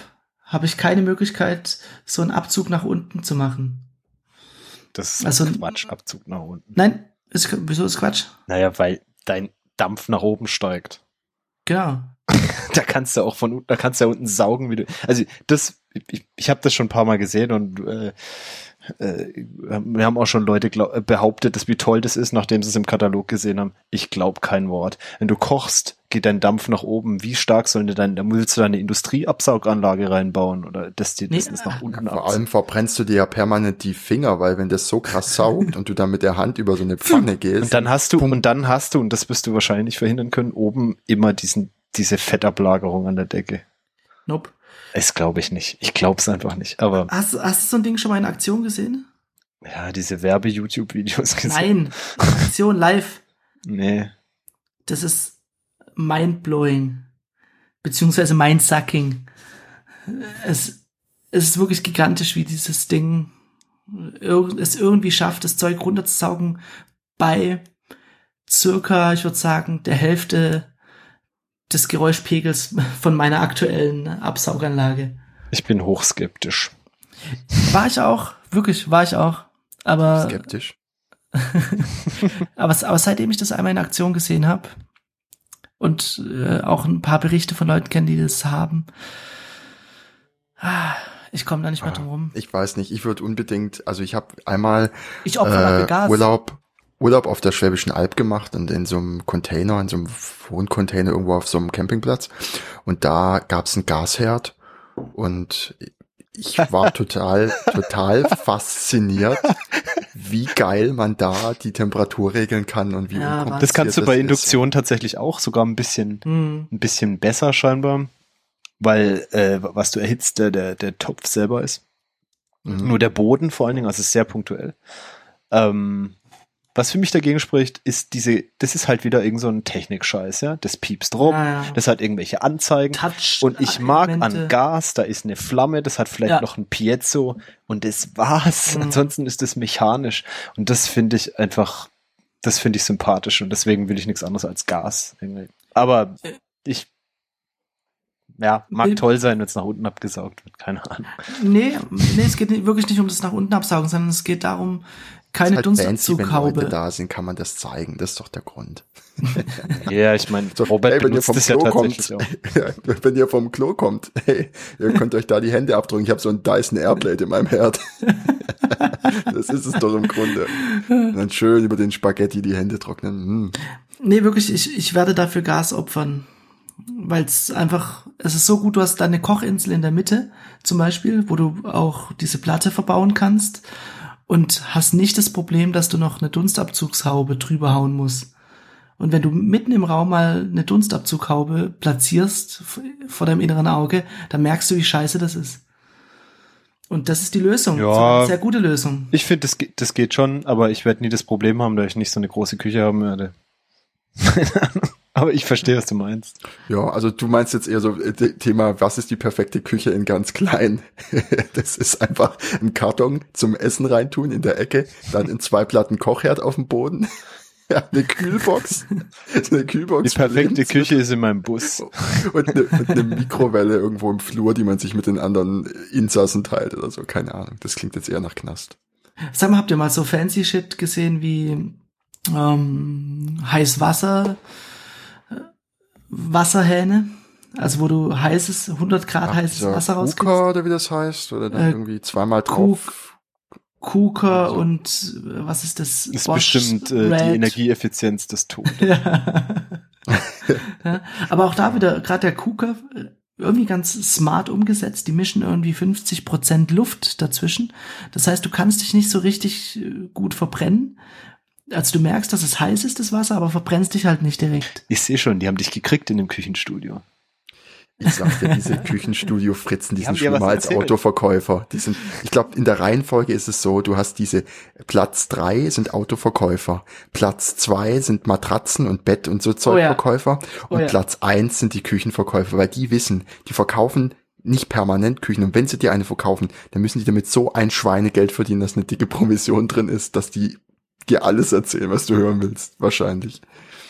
habe ich keine Möglichkeit, so einen Abzug nach unten zu machen. Das ist Also- ein Quatschabzug nach unten. Nein, ist, wieso ist Quatsch? Naja, weil dein Dampf nach oben steigt. Genau. Da kannst du auch von unten, da kannst du ja unten saugen, wie du. Also das ich, ich habe das schon ein paar Mal gesehen und äh, äh, wir haben auch schon Leute glaub, behauptet, dass wie toll das ist, nachdem sie es im Katalog gesehen haben. Ich glaube kein Wort. Wenn du kochst, geht dein Dampf nach oben. Wie stark soll denn dein, da willst du deine Industrieabsauganlage reinbauen oder dass dir das nach unten Vor allem verbrennst du dir ja permanent die Finger, weil wenn das so krass saugt und du dann mit der Hand über so eine Pfanne gehst. Und dann hast du, und dann hast du, und das wirst du wahrscheinlich nicht verhindern können, oben immer diesen, diese Fettablagerung an der Decke. Nope. Es glaube ich nicht. Ich glaube es einfach nicht. Aber hast, hast du so ein Ding schon mal in Aktion gesehen? Ja, diese Werbe-YouTube-Videos gesehen. Nein, Aktion live. Nee. Das ist mindblowing. Beziehungsweise mindsucking. Es, es ist wirklich gigantisch, wie dieses Ding es irgendwie schafft, das Zeug runterzusaugen bei circa, ich würde sagen, der Hälfte des Geräuschpegels von meiner aktuellen Absauganlage. Ich bin hochskeptisch. War ich auch, wirklich, war ich auch. Aber. Skeptisch. aber, aber seitdem ich das einmal in Aktion gesehen habe und äh, auch ein paar Berichte von Leuten kenne, die das haben, ah, ich komme da nicht mehr drum rum. Ich weiß nicht, ich würde unbedingt, also ich habe einmal ich äh. Urlaub Urlaub auf der Schwäbischen Alb gemacht und in so einem Container, in so einem Wohncontainer irgendwo auf so einem Campingplatz. Und da gab's einen Gasherd und ich war total, total fasziniert, wie geil man da die Temperatur regeln kann und wie ja, Das kannst du bei Induktion ist. tatsächlich auch, sogar ein bisschen, mhm. ein bisschen besser scheinbar, weil äh, was du erhitzt, der, der, der Topf selber ist. Mhm. Nur der Boden vor allen Dingen, also sehr punktuell. Ähm, was für mich dagegen spricht, ist diese, das ist halt wieder irgend so ein Technikscheiß, ja. Das piepst rum, ja, ja. das hat irgendwelche Anzeigen. Touch und ich mag Elemente. an Gas, da ist eine Flamme, das hat vielleicht ja. noch ein Piezo und das war's. Mhm. Ansonsten ist das mechanisch. Und das finde ich einfach, das finde ich sympathisch und deswegen will ich nichts anderes als Gas. Irgendwie. Aber äh. ich ja, mag toll sein, wenn es nach unten abgesaugt wird, keine Ahnung. Nee, nee, es geht wirklich nicht um das nach unten absaugen, sondern es geht darum, keine halt Dunstabzughaube. Wenn Leute da sind, kann man das zeigen. Das ist doch der Grund. ja, ich meine, so, Robert hey, wenn ihr vom Klo ja kommt, wenn ihr vom Klo kommt, hey, ihr könnt euch da die Hände abdrücken. Ich habe so ein Dyson Airblade in meinem Herd. das ist es doch im Grunde. Und dann schön über den Spaghetti die Hände trocknen. Hm. Nee, wirklich, ich, ich werde dafür Gas opfern. Weil es einfach, es ist so gut, du hast deine Kochinsel in der Mitte, zum Beispiel, wo du auch diese Platte verbauen kannst und hast nicht das Problem, dass du noch eine Dunstabzugshaube drüber hauen musst. Und wenn du mitten im Raum mal eine Dunstabzughaube platzierst vor deinem inneren Auge, dann merkst du, wie scheiße das ist. Und das ist die Lösung. Ja, sehr gute Lösung. Ich finde, das, das geht schon, aber ich werde nie das Problem haben, da ich nicht so eine große Küche haben werde. Aber ich verstehe, was du meinst. Ja, also du meinst jetzt eher so äh, Thema, was ist die perfekte Küche in ganz klein? das ist einfach ein Karton zum Essen reintun in der Ecke, dann in zwei Platten Kochherd auf dem Boden. Ja, eine Kühlbox. Eine Kühlbox. Die perfekte Küche ist in meinem Bus. Und eine, und eine Mikrowelle irgendwo im Flur, die man sich mit den anderen Insassen teilt oder so. Keine Ahnung. Das klingt jetzt eher nach Knast. Sag mal, habt ihr mal so fancy Shit gesehen wie ähm, heiß Wasser? Wasserhähne. Also wo du heißes, 100 Grad Ach, heißes Wasser rauskriegst. Kuka oder wie das heißt, oder dann äh, irgendwie zweimal drauf. Kuka also. und äh, was ist das? Ist Bosch bestimmt äh, die Energieeffizienz des Todes. ja. ja. Aber auch da wieder, gerade der Kuka, äh, irgendwie ganz smart umgesetzt. Die mischen irgendwie 50 Prozent Luft dazwischen. Das heißt, du kannst dich nicht so richtig äh, gut verbrennen also du merkst, dass es heiß ist, das Wasser, aber verbrennst dich halt nicht direkt. Ich sehe schon, die haben dich gekriegt in dem Küchenstudio. Ich sagte, diese Küchenstudio-Fritzen, die, die sind schon mal als Autoverkäufer. Die sind, ich glaube, in der Reihenfolge ist es so, du hast diese Platz drei sind Autoverkäufer, Platz zwei sind Matratzen und Bett und so Zeugverkäufer oh ja. oh und ja. Platz eins sind die Küchenverkäufer, weil die wissen, die verkaufen nicht permanent Küchen und wenn sie dir eine verkaufen, dann müssen die damit so ein Schweinegeld verdienen, dass eine dicke Provision drin ist, dass die dir alles erzählen, was du hören willst, wahrscheinlich.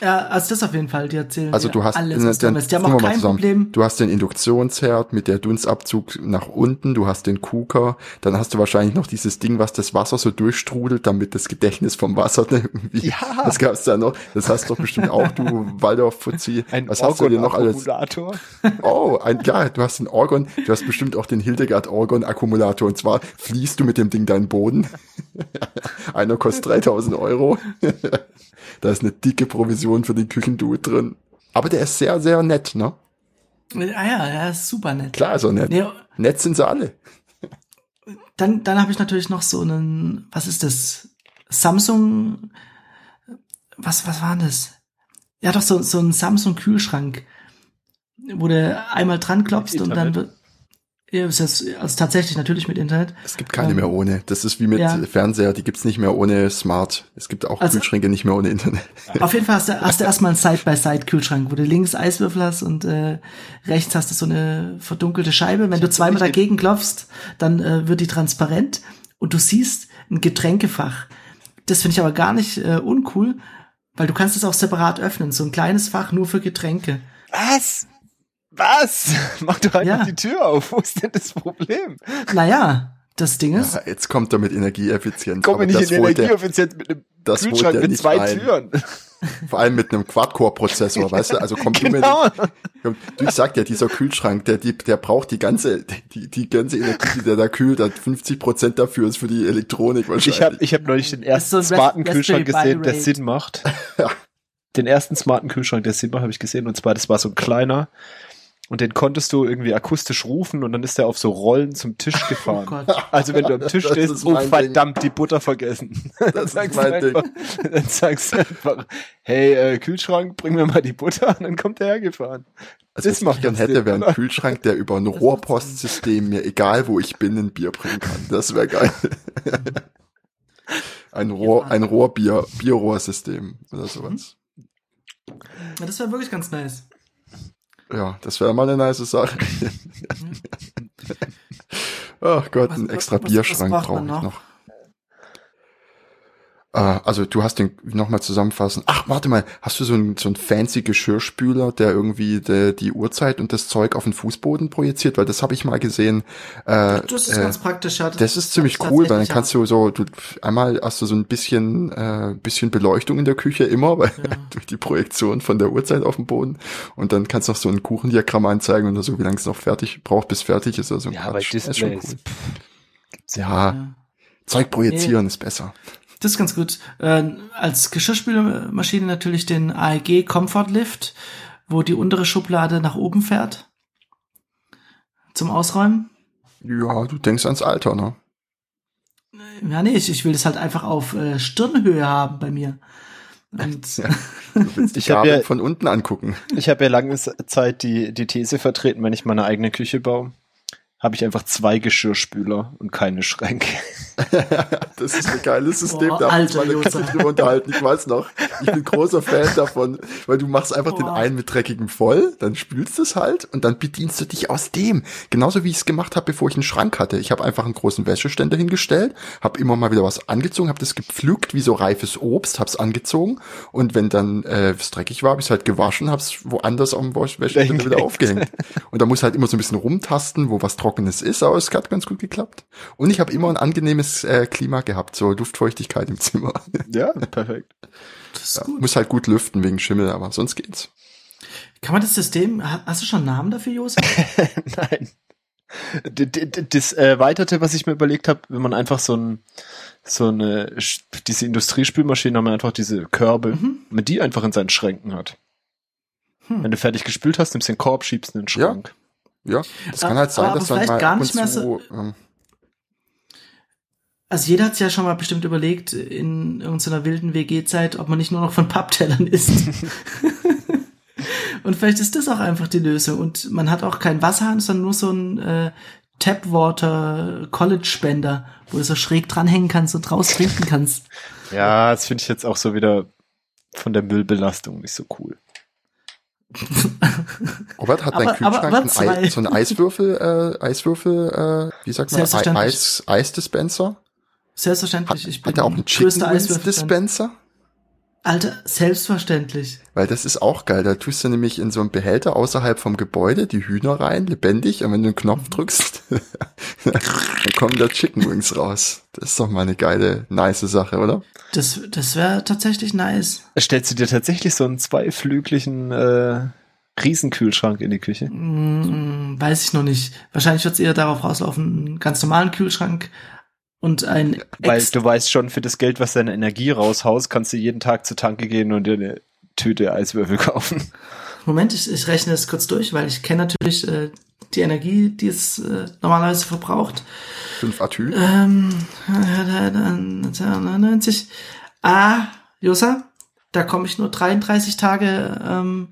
Ja, also das auf jeden Fall, die erzählen also du hast, alles, was den, du Die haben auch kein Problem. Du hast den Induktionsherd mit der Dunstabzug nach unten, du hast den Kuker, dann hast du wahrscheinlich noch dieses Ding, was das Wasser so durchstrudelt, damit das Gedächtnis vom Wasser irgendwie, ja. das gab's da noch, das hast doch bestimmt auch du, Waldorf Fuzzi. Ein was hast du dir noch alles? Oh, ein, ja, du hast den Orgon, du hast bestimmt auch den Hildegard Orgon Akkumulator und zwar fließt du mit dem Ding deinen Boden. Einer kostet 3000 Euro. Da ist eine dicke Provision für den Küchendude drin. Aber der ist sehr, sehr nett, ne? Ah ja, er ist super nett. Klar ist er nett. Nee, nett sind sie alle. Dann, dann habe ich natürlich noch so einen, was ist das? Samsung, was, was war das? Ja, doch so, so ein Samsung-Kühlschrank, wo du einmal dran klopfst und dann wird, ja, ist das, also tatsächlich natürlich mit Internet. Es gibt keine ähm, mehr ohne. Das ist wie mit ja. Fernseher, die gibt's nicht mehr ohne Smart. Es gibt auch also, Kühlschränke nicht mehr ohne Internet. Auf jeden Fall hast du, hast du erstmal einen Side-by-Side-Kühlschrank, wo du links Eiswürfel hast und äh, rechts hast du so eine verdunkelte Scheibe. Wenn du zweimal dagegen klopfst, dann äh, wird die transparent und du siehst ein Getränkefach. Das finde ich aber gar nicht äh, uncool, weil du kannst es auch separat öffnen. So ein kleines Fach nur für Getränke. Was? Was? Mach doch einfach ja. die Tür auf. Wo ist denn das Problem? Naja, das Ding ist. Ja, jetzt kommt er mit Energieeffizienz. Komm nicht in Energieeffizienz mit einem das Kühlschrank mit zwei rein. Türen. Vor allem mit einem Quad-Core-Prozessor, weißt du? Also kommt genau. du ich sag ja, dieser Kühlschrank, der, die, der braucht die ganze, die, die ganze Energie, die der da kühlt, hat 50 Prozent dafür ist für die Elektronik wahrscheinlich. Ich habe ich hab neulich den ersten so smarten Kühlschrank gesehen, der Sinn macht. Den ersten smarten Kühlschrank, der Sinn macht, habe ich gesehen. Und zwar, das war so ein kleiner, und den konntest du irgendwie akustisch rufen und dann ist der auf so Rollen zum Tisch oh gefahren. Oh also wenn du am Tisch stehst, oh verdammt, Ding. die Butter vergessen. dann, sagst einfach, dann sagst du einfach, hey äh, Kühlschrank, bring mir mal die Butter und dann kommt der hergefahren. Also das was ich gern hätte, wäre ein Kühlschrank, der über ein Rohrpostsystem mir, egal wo ich bin, ein Bier bringen kann. Das wäre geil. ein Rohr, ein Rohrbier, Bierrohrsystem oder sowas. Ja, das wäre wirklich ganz nice. Ja, das wäre mal eine nice Sache. Ach Gott, was, ein extra was, Bierschrank brauche ich noch. Also du hast den nochmal zusammenfassen. Ach, warte mal, hast du so einen so einen fancy Geschirrspüler, der irgendwie de, die Uhrzeit und das Zeug auf den Fußboden projiziert? Weil das habe ich mal gesehen. Äh, das ist äh, ganz praktisch. Ja, das, das ist ziemlich cool, weil dann kannst du so, du einmal hast du so ein bisschen äh, bisschen Beleuchtung in der Küche immer, weil ja. durch die Projektion von der Uhrzeit auf dem Boden. Und dann kannst du noch so ein Kuchendiagramm anzeigen oder so, wie lange es noch fertig braucht, bis fertig ist. Also ja, Quatsch. bei Displays. Cool. Ja, ja, Zeug projizieren nee. ist besser. Das ist ganz gut. Äh, als Geschirrspülmaschine natürlich den AEG Comfort Lift, wo die untere Schublade nach oben fährt. Zum Ausräumen. Ja, du denkst ans Alter, ne? Ja, nee, ich, ich will das halt einfach auf äh, Stirnhöhe haben bei mir. Und ja, du willst dich ja, von unten angucken. Ich habe ja lange Zeit die, die These vertreten, wenn ich meine eigene Küche baue, habe ich einfach zwei Geschirrspüler und keine Schränke. das ist ein geiles System, Boah, da haben wir meine Katze drüber unterhalten. Ich weiß noch, ich bin großer Fan davon, weil du machst einfach Boah. den einen mit dreckigem voll, dann spülst du es halt und dann bedienst du dich aus dem. Genauso wie ich es gemacht habe, bevor ich einen Schrank hatte. Ich habe einfach einen großen Wäscheständer hingestellt, habe immer mal wieder was angezogen, habe das gepflückt wie so reifes Obst, habe es angezogen und wenn dann äh, es dreckig war, habe ich es halt gewaschen, habe es woanders am Wäscheständer wieder aufgehängt. Und da muss halt immer so ein bisschen rumtasten, wo was Trockenes ist, aber es hat ganz gut geklappt. Und ich habe immer ein angenehmes schönes äh, Klima gehabt, so Luftfeuchtigkeit im Zimmer. Ja, perfekt. Ja, muss halt gut lüften wegen Schimmel, aber sonst geht's. Kann man das System, hast du schon einen Namen dafür, Josef? Nein. Das Erweiterte, was ich mir überlegt habe, wenn man einfach so ein so eine diese Industriespülmaschine haben wir einfach diese Körbe, mhm. wenn man die einfach in seinen Schränken hat. Hm. Wenn du fertig gespült hast, nimmst du den Korb, schiebst in den Schrank. Ja, ja das kann halt sein, dass man mal gar nicht mehr so, ähm, also jeder hat es ja schon mal bestimmt überlegt in irgendeiner wilden WG-Zeit, ob man nicht nur noch von Papptellern isst. und vielleicht ist das auch einfach die Lösung. Und man hat auch kein Wasserhahn, sondern nur so ein äh, Tapwater College Spender, wo du so schräg dranhängen kannst und draus trinken kannst. Ja, das finde ich jetzt auch so wieder von der Müllbelastung nicht so cool. Robert, hat dein Kühlschrank aber ein Ei, so einen Eiswürfel, äh, Eiswürfel, äh, wie sagt man, Eis, Eisdispenser? Selbstverständlich. Hat, ich bin hat er auch einen Chicken Wings Dispenser? Alter, selbstverständlich. Weil das ist auch geil. Da tust du nämlich in so einen Behälter außerhalb vom Gebäude die Hühner rein, lebendig. Und wenn du einen Knopf drückst, dann kommen da Chicken Wings raus. Das ist doch mal eine geile, nice Sache, oder? Das, das wäre tatsächlich nice. Stellst du dir tatsächlich so einen zweiflüglichen äh, Riesenkühlschrank in die Küche? Mm, weiß ich noch nicht. Wahrscheinlich wird es eher darauf rauslaufen, einen ganz normalen Kühlschrank und ein Weil du weißt schon, für das Geld, was deine Energie raushaust, kannst du jeden Tag zur Tanke gehen und dir eine Tüte Eiswürfel kaufen. Moment, ich, ich rechne das kurz durch, weil ich kenne natürlich äh, die Energie, die es äh, normalerweise verbraucht. 5 Atü. Ähm, 90. Ah, Josa, da komme ich nur 33 Tage ähm,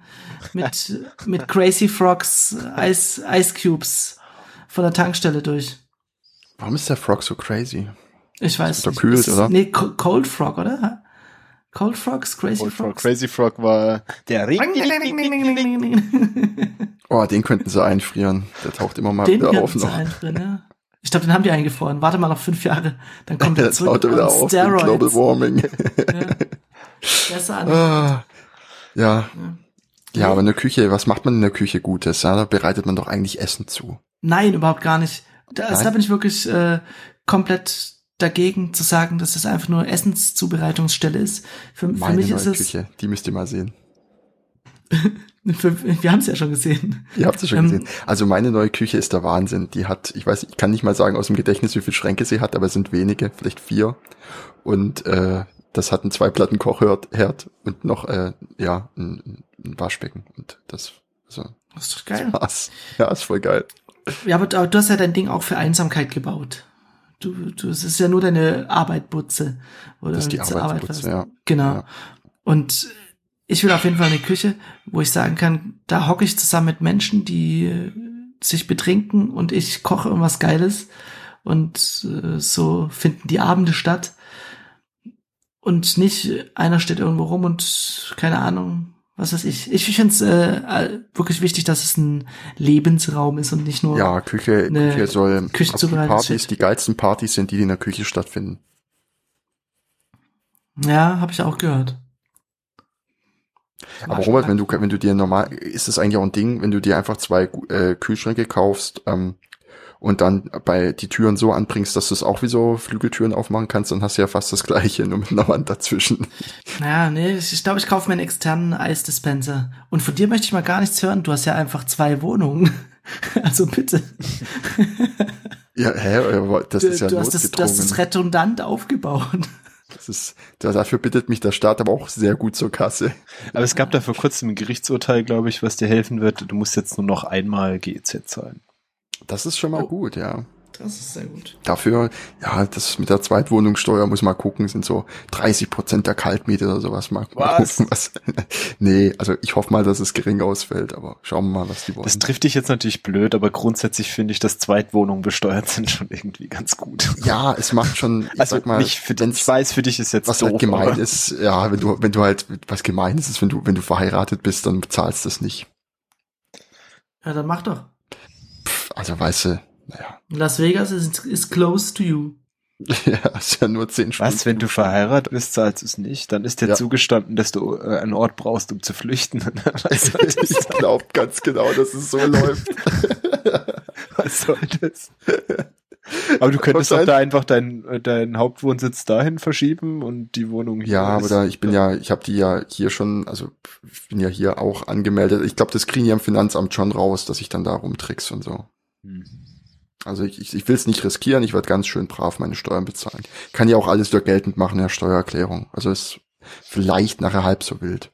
mit, mit Crazy Frogs Ice, Ice Cubes von der Tankstelle durch. Warum ist der Frog so crazy? Ich weiß ist nicht. Kühlt, ist oder? Nee, Cold Frog, oder? Cold Frogs, Crazy Cold Frogs. Frog, Crazy Frog war der Ring. oh, den könnten sie einfrieren. Der taucht immer mal den wieder auf noch. Einfrieren, ja. Ich glaube, den haben die eingefroren. Warte mal noch fünf Jahre, dann kommt er zurück. Taucht er wieder auf. Global Warming. ja. Besser an. Ah, ja. ja. Ja, aber in der Küche, was macht man in der Küche Gutes? Ja, da bereitet man doch eigentlich Essen zu. Nein, überhaupt gar nicht. Da, da bin ich wirklich äh, komplett dagegen zu sagen, dass es einfach nur Essenszubereitungsstelle ist. Für, Meine für mich ist es. Küche, die müsst ihr mal sehen. wir haben es ja schon gesehen. Ihr habt es schon ähm, gesehen. Also meine neue Küche ist der Wahnsinn. Die hat, ich weiß, ich kann nicht mal sagen aus dem Gedächtnis, wie viele Schränke sie hat, aber es sind wenige, vielleicht vier. Und äh, das hat einen zwei Platten Kochherd und noch äh, ja ein, ein Waschbecken und das also das ist doch geil. Das Ja, ist voll geil. Ja, aber, du hast ja dein Ding auch für Einsamkeit gebaut. Du, du, es ist ja nur deine Arbeitbutze. Oder das ist die Arbeitsbutze, Arbeit, ja. Genau. Ja. Und ich will auf jeden Fall eine Küche, wo ich sagen kann, da hocke ich zusammen mit Menschen, die sich betrinken und ich koche irgendwas Geiles. Und äh, so finden die Abende statt. Und nicht einer steht irgendwo rum und keine Ahnung, was weiß ich. Ich, ich finde es äh, wirklich wichtig, dass es ein Lebensraum ist und nicht nur. Ja, Küche, Küche soll. Küchenzubereitung. Die Partys, die geilsten Partys sind die, die in der Küche stattfinden. Ja, habe ich auch gehört. Aber Robert, wenn du, wenn du dir normal, ist das eigentlich auch ein Ding, wenn du dir einfach zwei äh, Kühlschränke kaufst, ähm, und dann bei die Türen so anbringst, dass du es auch wie so Flügeltüren aufmachen kannst, dann hast du ja fast das gleiche, nur mit einer Wand dazwischen. Naja, nee, ich glaube, ich kaufe mir einen externen Eisdispenser. Und von dir möchte ich mal gar nichts hören. Du hast ja einfach zwei Wohnungen. Also bitte. Ja, hä, das ist ja du hast das, du hast das redundant aufgebaut. Das ist, dafür bittet mich der Staat aber auch sehr gut zur Kasse. Aber es gab da vor kurzem ein Gerichtsurteil, glaube ich, was dir helfen wird. Du musst jetzt nur noch einmal GEZ zahlen. Das ist schon mal oh, gut, ja. Das ist sehr gut. Dafür, ja, das mit der Zweitwohnungssteuer muss man gucken, sind so 30 Prozent der Kaltmiete oder sowas. Mal, was? Gucken, was? nee, also ich hoffe mal, dass es gering ausfällt, aber schauen wir mal, was die wollen. Das trifft dich jetzt natürlich blöd, aber grundsätzlich finde ich, dass Zweitwohnungen besteuert sind schon irgendwie ganz gut. Ja, es macht schon, ich also sag mal, nicht für, ich weiß, für dich ist jetzt was halt doof, halt gemein aber. ist, ja, wenn du, wenn du halt, was gemein ist, ist, wenn du, wenn du verheiratet bist, dann bezahlst du das nicht. Ja, dann mach doch also weißt du, naja. Las Vegas ist, ist close to you. Ja, ist ja nur zehn Stunden. Was, wenn du verheiratet bist, zahlst du es nicht? Dann ist dir ja. zugestanden, dass du äh, einen Ort brauchst, um zu flüchten. ich glaube ganz genau, dass es so läuft. Was soll das? Aber du könntest doch da einfach deinen äh, deinen Hauptwohnsitz dahin verschieben und die Wohnung hier. Ja, aber da ich bin ja, ich habe die ja hier schon, also ich bin ja hier auch angemeldet. Ich glaube, das kriegen die am Finanzamt schon raus, dass ich dann da rumtrickse und so. Hm. Also ich, ich, ich will es nicht riskieren, ich werde ganz schön brav meine Steuern bezahlen. Kann ja auch alles wieder geltend machen in der Steuererklärung. Also ist vielleicht nachher halb so wild.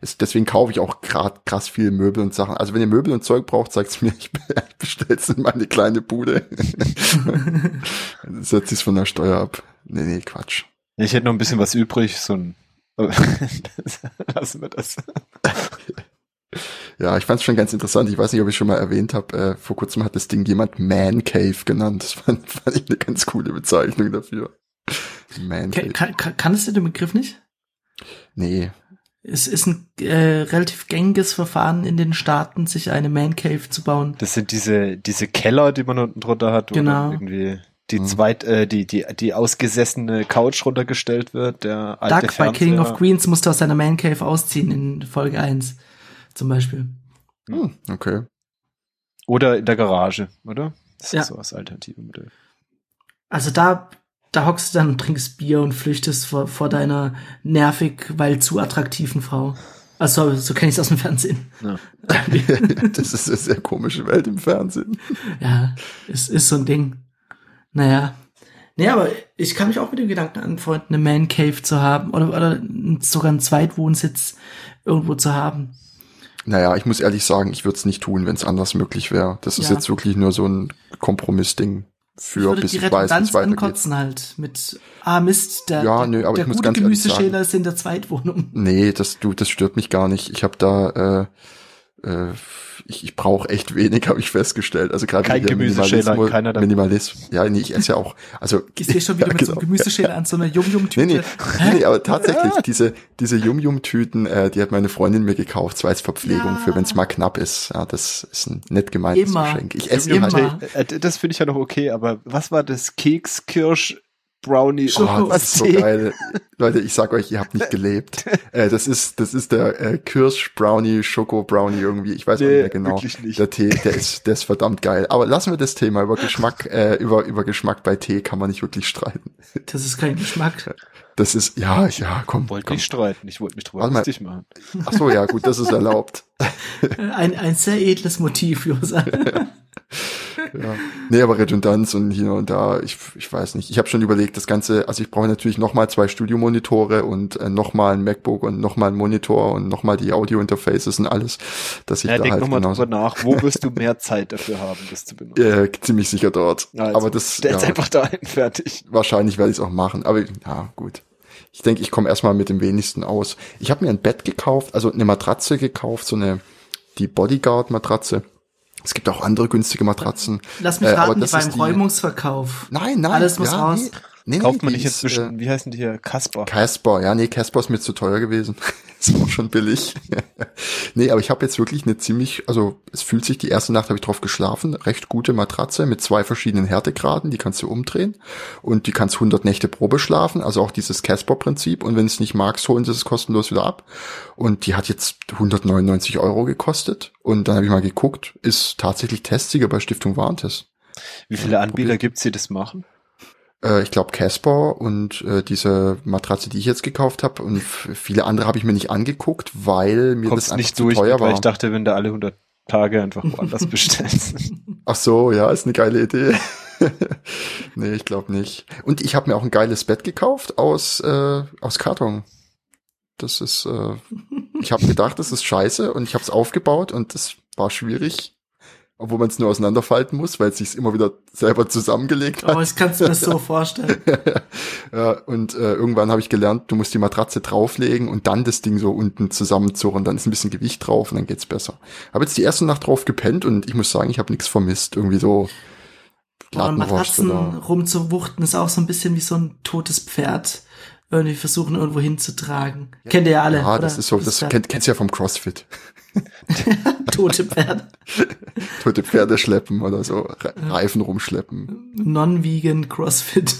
Ist, deswegen kaufe ich auch gerade krass viele Möbel und Sachen. Also wenn ihr Möbel und Zeug braucht, sagt's mir, ich bestell's in meine kleine Bude. Setz ich's von der Steuer ab. Nee, nee, Quatsch. Ich hätte noch ein bisschen was übrig, so ein Lassen wir das. Ja, ich fand es schon ganz interessant. Ich weiß nicht, ob ich schon mal erwähnt habe. Äh, vor kurzem hat das Ding jemand Man Cave genannt. Das fand, fand ich eine ganz coole Bezeichnung dafür. Man Cave. Kann, kann, kannst du den Begriff nicht? Nee. Es ist ein äh, relativ gängiges Verfahren in den Staaten, sich eine Man Cave zu bauen. Das sind diese diese Keller, die man unten drunter hat. Genau. Irgendwie die mhm. zweit, äh, die, die, die ausgesessene Couch runtergestellt wird, der alte Doug bei King of Queens musste aus seiner Man Cave ausziehen in Folge 1 zum Beispiel. Hm, okay. Oder in der Garage, oder? Das ja. ist so das alternative Modell. Also da, da hockst du dann und trinkst Bier und flüchtest vor, vor deiner nervig, weil zu attraktiven Frau. Also so kenne ich es aus dem Fernsehen. Ja. das ist eine sehr komische Welt im Fernsehen. Ja, es ist so ein Ding. Naja. Nee, aber ich kann mich auch mit dem Gedanken anfreunden, eine Man Cave zu haben oder, oder sogar einen Zweitwohnsitz irgendwo zu haben. Naja, ich muss ehrlich sagen, ich würde es nicht tun, wenn es anders möglich wäre. Das ist ja. jetzt wirklich nur so ein Kompromissding für ich bis die ich weiß, weitergeht. halt mit ah Mist, der, ja, nö, aber der ich muss ganz Gemüseschäler ist in der Zweitwohnung. Nee, das du das stört mich gar nicht. Ich habe da äh, äh, ich, ich brauche echt wenig, habe ich festgestellt. Also gerade kein Gemüseschäler, keiner da. Minimalismus. Ja, nee, ich esse ja auch. Also gehst du schon wieder ja, mit genau. so einem Gemüseschäler an so einer Yum Yum Tüte? Nee, nee, nee, aber tatsächlich ja. diese diese Yum Yum Tüten, äh, die hat meine Freundin mir gekauft, so als Verpflegung ja. für wenn es mal knapp ist. Ja, das ist ein nett gemeintes immer. Geschenk. Ich esse immer. Halt, das finde ich ja noch okay, aber was war das Keks Kirsch Brownie. Oh, das ist so geil. Leute, ich sag euch, ihr habt nicht gelebt. äh, das ist, das ist der äh, Kirsch Brownie, Schoko Brownie irgendwie. Ich weiß nee, nicht mehr genau. Nicht. Der Tee, der ist, der ist verdammt geil. Aber lassen wir das Thema über Geschmack, äh, über, über Geschmack bei Tee kann man nicht wirklich streiten. Das ist kein Geschmack. Das ist, ja, ja, komm. Wollte nicht streiten. Ich wollte mich drüber lustig machen. Ach so, ja, gut, das ist erlaubt. ein, ein sehr edles Motiv, Josa. ja. Nee, aber Redundanz und hier und da, ich, ich weiß nicht. Ich habe schon überlegt, das Ganze, also ich brauche natürlich nochmal zwei Studiomonitore und äh, nochmal ein MacBook und nochmal ein Monitor und nochmal die Audio-Interfaces und alles, dass ich ja, da denk halt nochmal drüber nach, wo wirst du mehr Zeit dafür haben, das zu benutzen? Äh, ziemlich sicher dort. Also, aber das stell's ja, einfach dahin, fertig. Wahrscheinlich werde ich es auch machen, aber ja, gut. Ich denke, ich komme erstmal mit dem wenigsten aus. Ich habe mir ein Bett gekauft, also eine Matratze gekauft, so eine die Bodyguard-Matratze es gibt auch andere günstige Matratzen. Lass mich äh, raten, äh, beim Räumungsverkauf. Nein, nein. Alles muss ja, raus. Nee, nee, Kauft man nicht inzwischen, äh, wie heißen die hier? Casper. Casper, ja, nee, Casper ist mir zu teuer gewesen. ist auch schon billig. nee, aber ich habe jetzt wirklich eine ziemlich, also es fühlt sich, die erste Nacht habe ich drauf geschlafen, recht gute Matratze mit zwei verschiedenen Härtegraden, die kannst du umdrehen und die kannst 100 Nächte Probe schlafen, also auch dieses Casper-Prinzip und wenn es nicht magst, holen sie es kostenlos wieder ab und die hat jetzt 199 Euro gekostet und dann habe ich mal geguckt, ist tatsächlich Testsieger bei Stiftung Warentest. Wie viele Anbieter gibt's, die das machen? Äh, ich glaube Casper und äh, diese Matratze, die ich jetzt gekauft habe und viele andere habe ich mir nicht angeguckt, weil mir Kommst das nicht zu durch, teuer war. Weil ich dachte, wenn da alle 100 Tage einfach woanders bestellst. Ach so, ja, ist eine geile Idee. nee, ich glaube nicht. Und ich habe mir auch ein geiles Bett gekauft aus äh, aus Karton. Das ist, äh, ich habe gedacht, das ist scheiße und ich habe es aufgebaut und das war schwierig obwohl man es nur auseinanderfalten muss, weil es sich immer wieder selber zusammengelegt hat. Oh, ich kann es mir so vorstellen. ja, und äh, irgendwann habe ich gelernt, du musst die Matratze drauflegen und dann das Ding so unten zusammenzurren, dann ist ein bisschen Gewicht drauf und dann geht's besser. Habe jetzt die erste Nacht drauf gepennt und ich muss sagen, ich habe nichts vermisst. Irgendwie so Boah, Matratzen rumzuwuchten ist auch so ein bisschen wie so ein totes Pferd irgendwie versuchen irgendwo hinzutragen. Ja. Kennt ihr ja alle. Ja, oder? das ist so, das, das kennt, kennst du ja vom CrossFit. Tote Pferde. Tote Pferde schleppen oder so, Reifen rumschleppen. Non-vegan CrossFit.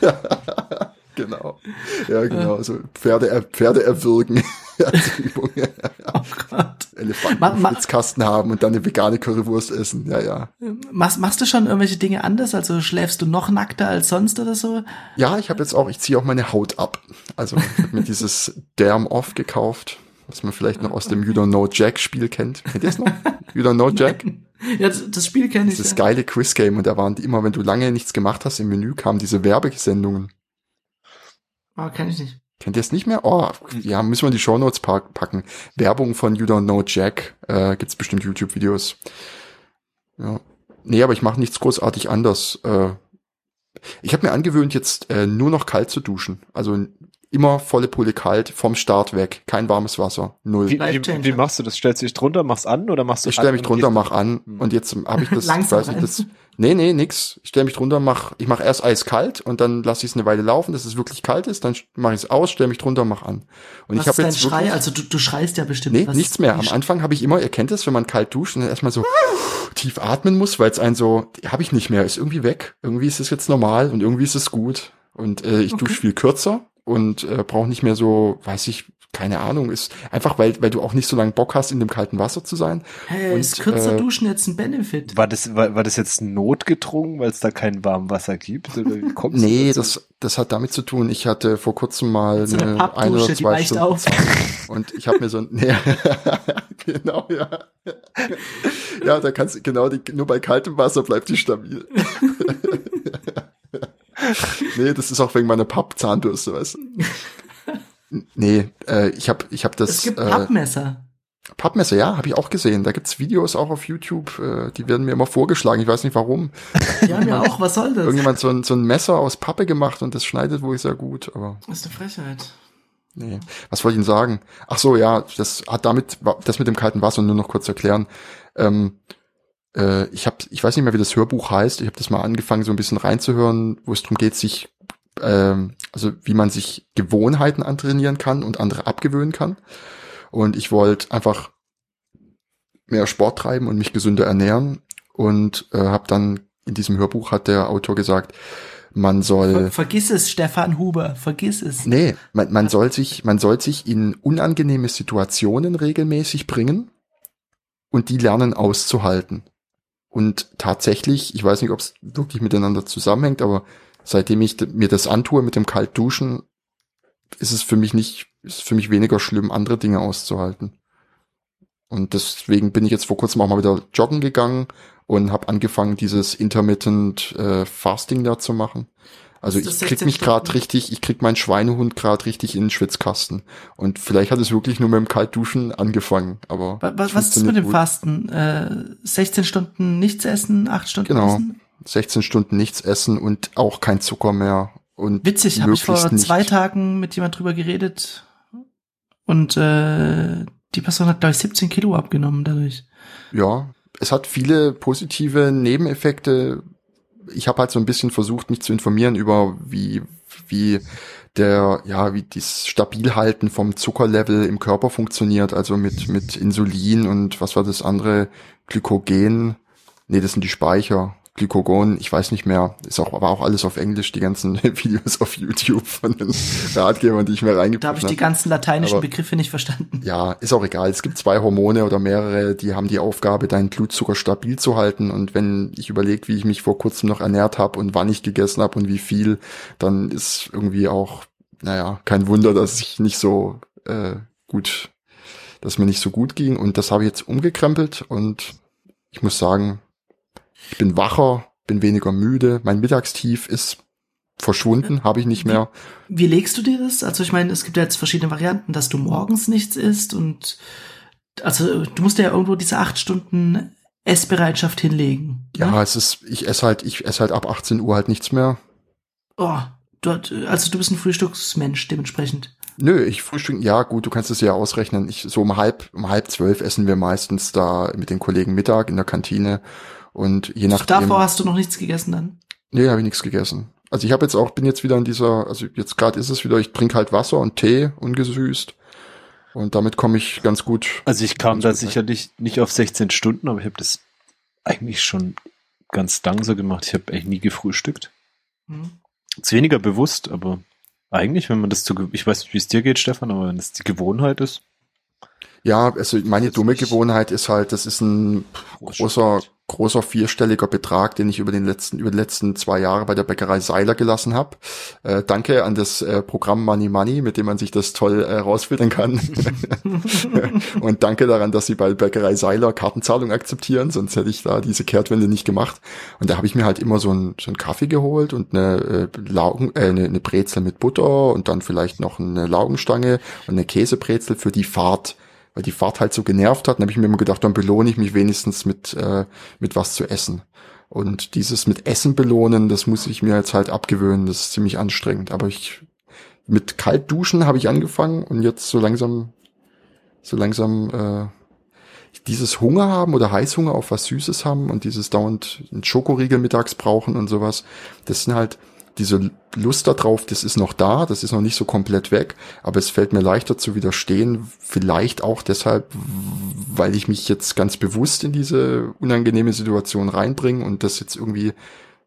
genau. Ja, genau. Also Pferde, Pferde erwürgen als Übung. oh Gott. Elefanten ma, ma, Kasten haben und dann eine vegane Currywurst essen. Ja, ja. Machst, machst du schon irgendwelche Dinge anders? Also schläfst du noch nackter als sonst oder so? Ja, ich habe jetzt auch, ich ziehe auch meine Haut ab. Also ich habe mir dieses Derm Off gekauft was man vielleicht noch aus dem You Don't Know Jack Spiel kennt. Kennt ihr es noch? You Don't Know Jack? Ja, das Spiel kenne ich. Das ja. geile Quiz-Game und da waren die immer, wenn du lange nichts gemacht hast im Menü, kamen diese Werbesendungen. Oh, kenne ich nicht. Kennt ihr es nicht mehr? Oh, ja, müssen wir in die Show Notes packen. Werbung von You Don't Know Jack. Äh, gibt's bestimmt YouTube-Videos. Ja. Nee, aber ich mache nichts großartig anders. Äh, ich habe mir angewöhnt, jetzt äh, nur noch kalt zu duschen. Also Immer volle Pulle kalt, vom Start weg, kein warmes Wasser, null. Wie, wie, wie machst du das? Stellst du dich drunter, machst an oder machst du Ich stelle mich drunter, mach an hm. und jetzt habe ich das, weiß nicht, das, nee, nee, nix. Ich stelle mich drunter, mach, ich mache erst eiskalt und dann lasse ich es eine Weile laufen, dass es wirklich kalt ist, dann mache ich es aus, stelle mich drunter, mach an. Und Was ich habe jetzt jetzt Schrei? wirklich, Also du, du schreist ja bestimmt. Nee, was- nichts mehr. Am Anfang habe ich immer, ihr kennt es, wenn man kalt duscht und dann erstmal so tief atmen muss, weil es ein so, habe ich nicht mehr, ist irgendwie weg. Irgendwie ist es jetzt normal und irgendwie ist es gut. Und äh, ich Okay. dusche viel kürzer und äh, brauche nicht mehr so, weiß ich, keine Ahnung, ist einfach, weil, weil du auch nicht so lange Bock hast, in dem kalten Wasser zu sein. Hey, Und, ist kürzer äh, duschen jetzt ein Benefit? War das, war, war das jetzt notgedrungen, weil es da kein warmes Wasser gibt? Oder Nee, dazu? das, das hat damit zu tun, ich hatte vor kurzem mal So eine eine, ein Pappdusche, oder die zwei Stunden auf. Und ich habe mir so ein, nee, genau, ja. Ja, da kannst du, genau, die, nur bei kaltem Wasser bleibt die stabil. nee, das ist auch wegen meiner Pappzahnbürste, weißt du. Nee, äh, ich habe ich hab das Es gibt äh, Pappmesser. Pappmesser, ja, habe ich auch gesehen. Da gibt's Videos auch auf YouTube, äh, die werden mir immer vorgeschlagen. Ich weiß nicht warum. Ja auch, was soll das? Irgendjemand so ein, so ein Messer aus Pappe gemacht und das schneidet wohl sehr gut, aber Das ist eine Frechheit. Nee. Was wollte ich Ihnen sagen? Ach so, ja, das hat damit, das mit dem kalten Wasser nur noch kurz erklären. Ähm, äh, ich habe, ich weiß nicht mehr, wie das Hörbuch heißt. Ich habe das mal angefangen, so ein bisschen reinzuhören, wo es darum geht, sich, ähm, also wie man sich Gewohnheiten antrainieren kann und andere abgewöhnen kann. Und ich wollte einfach mehr Sport treiben und mich gesünder ernähren. Und äh, habe dann in diesem Hörbuch hat der Autor gesagt, man soll Ver vergiss es, Stefan Huber, vergiss es. Nee, man, man soll sich, man soll sich in unangenehme Situationen regelmäßig bringen und die lernen auszuhalten. Und tatsächlich, ich weiß nicht, ob es wirklich miteinander zusammenhängt, aber seitdem ich mir das antue mit dem Kaltduschen, ist es für mich nicht, ist für mich weniger schlimm, andere Dinge auszuhalten. Und deswegen bin ich jetzt vor kurzem auch mal wieder joggen gegangen und habe angefangen, dieses intermittent äh, Fasting da zu machen. Also ich krieg 16 mich gerade richtig, ich krieg meinen Schweinehund gerade richtig in den Schwitzkasten. Und vielleicht hat es wirklich nur mit dem Kaltduschen angefangen, aber Wa- wa- es Was ist mit dem gut. Fasten? Äh, 16 Stunden nichts essen, 8 Stunden Genau. essen? 16 Stunden nichts essen und auch kein Zucker mehr. Und Witzig, habe ich vor zwei Tagen mit jemand drüber geredet und äh, die Person hat, glaube ich, 17 Kilo abgenommen dadurch. Ja, es hat viele positive Nebeneffekte. Ich habe halt so ein bisschen versucht, mich zu informieren über wie wie der ja wie das Stabilhalten vom Zuckerlevel im Körper funktioniert, also mit mit Insulin und was war das andere Glykogen. Nee, das sind die Speicher. Glykogon, ich weiß nicht mehr, ist auch, aber auch alles auf Englisch, die ganzen Videos auf YouTube von den Ratgebern, die ich mir Da habe reingepackt ich die ganzen lateinischen Aber- Begriffe nicht verstanden. ja, ist auch egal. Es gibt zwei Hormone oder mehrere, die haben die Aufgabe, deinen Blutzucker stabil zu halten. Und wenn ich überlege, wie ich mich vor kurzem noch ernährt habe und wann ich gegessen habe und wie viel, dann ist irgendwie auch, naja, kein Wunder, dass ich nicht so äh, gut, dass mir nicht so gut ging. Und das habe ich jetzt umgekrempelt und ich muss sagen, ich bin wacher, bin weniger müde. Mein Mittagstief ist verschwunden, habe ich nicht mehr. Wie legst du dir das? Also ich meine, es gibt ja jetzt verschiedene Varianten, dass du morgens nichts isst und also du musst ja irgendwo diese acht Stunden Essbereitschaft hinlegen. ne? Ja, es ist, ich esse halt, ich esse halt ab 18 Uhr halt nichts mehr. Oh, dort, also du bist ein Frühstücksmensch dementsprechend. Nö, ich frühstück, ja gut, du kannst es ja ausrechnen. Ich, so um halb, um halb zwölf essen wir meistens da mit den Kollegen Mittag in der Kantine. Und je nachdem. Davor hast du noch nichts gegessen dann? nee, habe ich nichts gegessen. Also ich habe jetzt auch, bin jetzt wieder in dieser, also jetzt gerade ist es wieder, ich trinke halt Wasser und Tee ungesüßt. Und damit komme ich ganz gut. Also ich kam da sicherlich nicht auf 16 Stunden, aber ich habe das eigentlich schon ganz lang so gemacht. Ich habe eigentlich nie gefrühstückt. Hm. Ist weniger bewusst, aber eigentlich, wenn man das zu, ich weiß nicht, wie es dir geht, Stefan, aber wenn das die Gewohnheit ist. Ja, also meine Jetzt dumme. Gewohnheit ist halt, das ist ein großer, großer vierstelliger Betrag, den ich über den letzten, über die letzten zwei Jahre bei der Bäckerei Seiler gelassen habe. Äh, danke an das äh, Programm Money Money, mit dem man sich das toll äh, rausfiltern kann. Und danke daran, dass sie bei Bäckerei Seiler Kartenzahlung akzeptieren, sonst hätte ich da diese Kehrtwende nicht gemacht. Und da habe ich mir halt immer so einen, so einen Kaffee geholt und eine, äh, Laugen, äh, eine, eine Brezel mit Butter und dann vielleicht noch eine Laugenstange und eine Käsebrezel für die Fahrt weil die Fahrt halt so genervt hat. Dann habe ich mir immer gedacht, dann belohne ich mich wenigstens mit, äh, mit was zu essen. Und dieses mit Essen belohnen, das muss ich mir jetzt halt abgewöhnen. Das ist ziemlich anstrengend. Aber ich mit Kaltduschen habe ich angefangen und jetzt so langsam, so langsam äh, dieses Hunger haben oder Heißhunger auf was Süßes haben und dieses dauernd einen Schokoriegel mittags brauchen und sowas. Das sind halt diese Lust darauf, das ist noch da, das ist noch nicht so komplett weg, aber es fällt mir leichter zu widerstehen, vielleicht auch deshalb, weil ich mich jetzt ganz bewusst in diese unangenehme Situation reinbringe und das jetzt irgendwie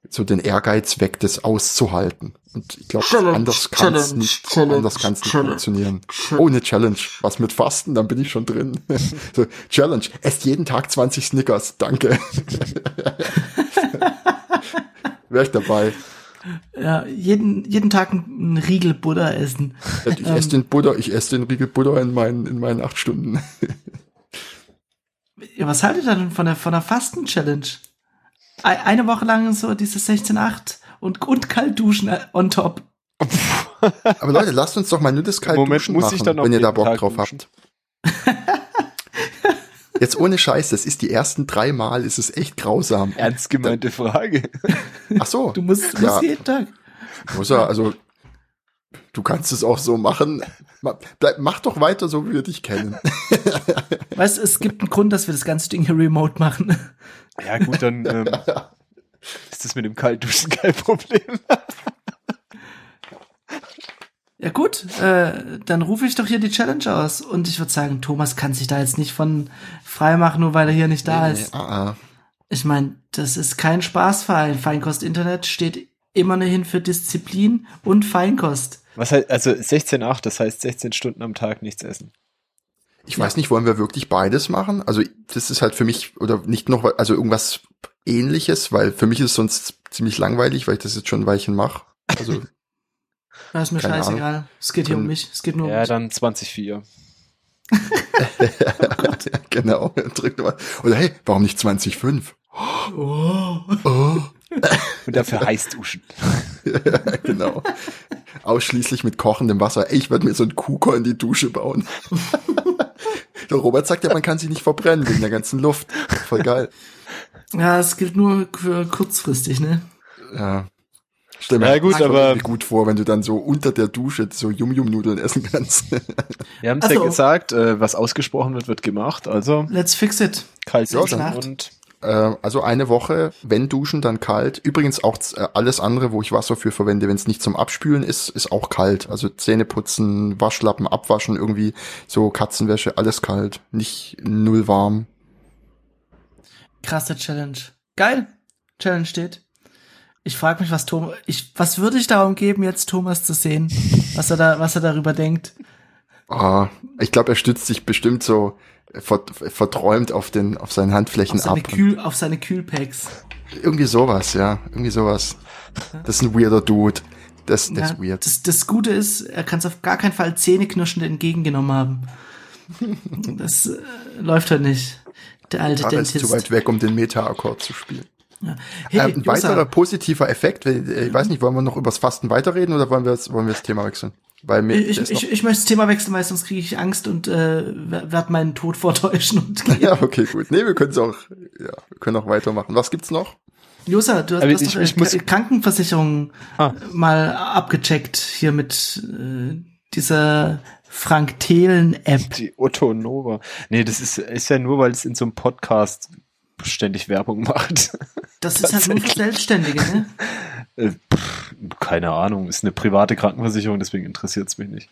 so den Ehrgeiz weckt, das auszuhalten. Und ich glaube, anders kann es nicht, Challenge, anders kann es nicht Challenge, funktionieren. Challenge. Ohne Challenge. Was mit Fasten, dann bin ich schon drin. so, Challenge. Esst jeden Tag 20 Snickers. Danke. Wäre ich dabei. Ja, jeden, jeden Tag einen Riegel Buddha essen. Ich ähm, esse den Buddha, ich esse den Riegel Buddha in meinen, in meinen acht Stunden. ja, was haltet ihr denn von der, von der Fasten-Challenge? Eine Woche lang so dieses 16-8 und, und kalt duschen on top. Aber Leute, lasst uns doch mal nur das kalt Moment, duschen muss machen, ich dann wenn ihr da Bock drauf duschen? habt. Jetzt ohne Scheiß, das ist die ersten drei Mal, ist es echt grausam. Ernst gemeinte da, Frage. Ach so. Du musst, du musst jeden Tag. Muss er, also, du kannst es auch so machen. Bleib, mach doch weiter, so wie wir dich kennen. Weißt du, es gibt einen Grund, dass wir das ganze Ding hier remote machen. Ja, gut, dann ähm, ist das mit dem Kaltduschen kein Problem. Ja gut, äh, dann rufe ich doch hier die Challenge aus. Und ich würde sagen, Thomas kann sich da jetzt nicht von frei machen, nur weil er hier nicht da nee, ist. Nee, uh -uh. Ich meine, das ist kein Spaßverein. Feinkost Internet steht immer hin für Disziplin und Feinkost. Was heißt, also 16,8, das heißt 16 Stunden am Tag nichts essen. Ich ja. weiß nicht, wollen wir wirklich beides machen? Also das ist halt für mich, oder nicht noch, also irgendwas ähnliches, weil für mich ist es sonst ziemlich langweilig, weil ich das jetzt schon ein Weilchen mache. Also Das ist mir Keine scheißegal. Ahnung. Es geht hier um mich. Es geht nur um ja, mich. Ja, dann 20,4. oh genau. Mal. Oder hey, warum nicht 20,5? Oh. oh. Und dafür heiß duschen. ja, genau. Ausschließlich mit kochendem Wasser. Ey, ich werde mir so einen Kuhkor in die Dusche bauen. der Robert sagt ja, man kann sich nicht verbrennen wegen der ganzen Luft. Voll geil. Ja, es gilt nur für kurzfristig, ne? Ja. Stell mir ja, gut, aber gut vor, wenn du dann so unter der Dusche so Yum-Yum-Nudeln essen kannst. Wir haben es also, ja gesagt, äh, was ausgesprochen wird, wird gemacht. Also let's fix it. Kalt ja, und äh, also eine Woche, wenn duschen, dann kalt. Übrigens auch äh, alles andere, wo ich Wasser für verwende, wenn es nicht zum Abspülen ist, ist auch kalt. Also Zähne putzen, Waschlappen abwaschen, irgendwie so Katzenwäsche, alles kalt, nicht null warm. Krasse Challenge. Geil. Challenge steht. Ich frage mich, was Thomas, ich, was würde ich darum geben, jetzt Thomas zu sehen, was er da, was er darüber denkt. Oh, ich glaube, er stützt sich bestimmt so verträumt auf den, auf seinen Handflächen auf seine ab. Kühl, auf seine Kühlpacks. Irgendwie sowas, ja, irgendwie sowas. Das ist ein weirder Dude. Das, das ja, ist weird. Das, das Gute ist, er kann es auf gar keinen Fall zähneknirschend entgegengenommen haben. das äh, läuft halt nicht. Der alte Dentist. ist zu weit weg, um den Meta-Akkord zu spielen. Ja. Hey, ähm, ein weiterer positiver Effekt, äh, ich weiß nicht, wollen wir noch übers Fasten weiterreden oder wollen wir das, wollen wir das Thema wechseln? Weil mir ich, ich, ich möchte das Thema wechseln, weil sonst kriege ich Angst und äh, werde meinen Tod vortäuschen. Und ja, okay, gut. Nee, wir können es auch, ja, wir können auch weitermachen. Was gibt's noch? Josa, du hast, du hast ich, doch ich muss Krankenversicherung ah. mal abgecheckt hier mit äh, dieser Frank Thelen App. Die Otto Nova. Nee, das ist, ist ja nur, weil es in so einem Podcast ständig Werbung macht. Das ist halt nur für Selbstständige, ne? Äh, keine Ahnung, ist eine private Krankenversicherung, deswegen interessiert es mich nicht.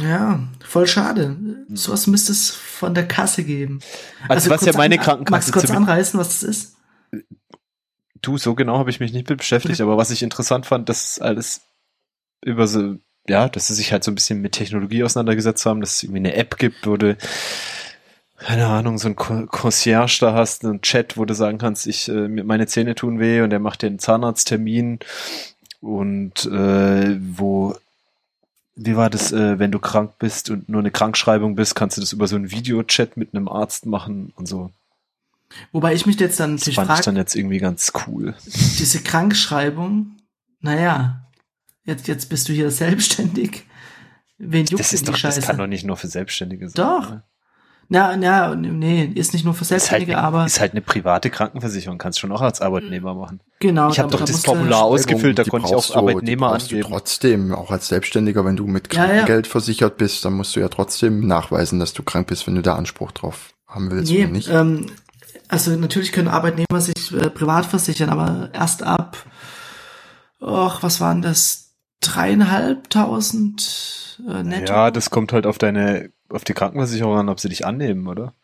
Ja, voll schade. Sowas müsste es von der Kasse geben. Also, also was ja meine Krankenkasse. Magst du kurz anreißen, was das ist? Du, so genau habe ich mich nicht mit beschäftigt, aber was ich interessant fand, dass alles über so, ja, dass sie sich halt so ein bisschen mit Technologie auseinandergesetzt haben, dass es irgendwie eine App gibt, wurde keine Ahnung, so ein Concierge da hast, einen Chat, wo du sagen kannst, ich, äh, meine Zähne tun weh und der macht dir einen Zahnarzttermin und äh, wo wie war das, äh, wenn du krank bist und nur eine Krankschreibung bist, kannst du das über so einen Videochat mit einem Arzt machen und so. Wobei ich mich jetzt dann. Das fand ich dann jetzt irgendwie ganz cool. Diese Krankschreibung, naja, jetzt, jetzt bist du hier selbstständig. Wen juckt das ist doch, Scheiße? Das kann doch nicht nur für Selbstständige sein. Doch. Oder? Na, na, nee, ist nicht nur für Selbstständige, ist halt, aber. Ist halt eine private Krankenversicherung, kannst du schon auch als Arbeitnehmer machen. Genau. Ich habe doch das Formular ausgefüllt, da konnte ich auch Arbeitnehmer du, angeben. Du trotzdem, auch als Selbstständiger, wenn du mit Krankengeld ja, ja. versichert bist, dann musst du ja trotzdem nachweisen, dass du krank bist, wenn du da Anspruch drauf haben willst nee, oder nicht. Ähm, also natürlich können Arbeitnehmer sich äh, privat versichern, aber erst ab, ach, was waren das? Dreieinhalbtausend äh, netto? Ja, das kommt halt auf deine auf die Krankenversicherung an, ob sie dich annehmen, oder?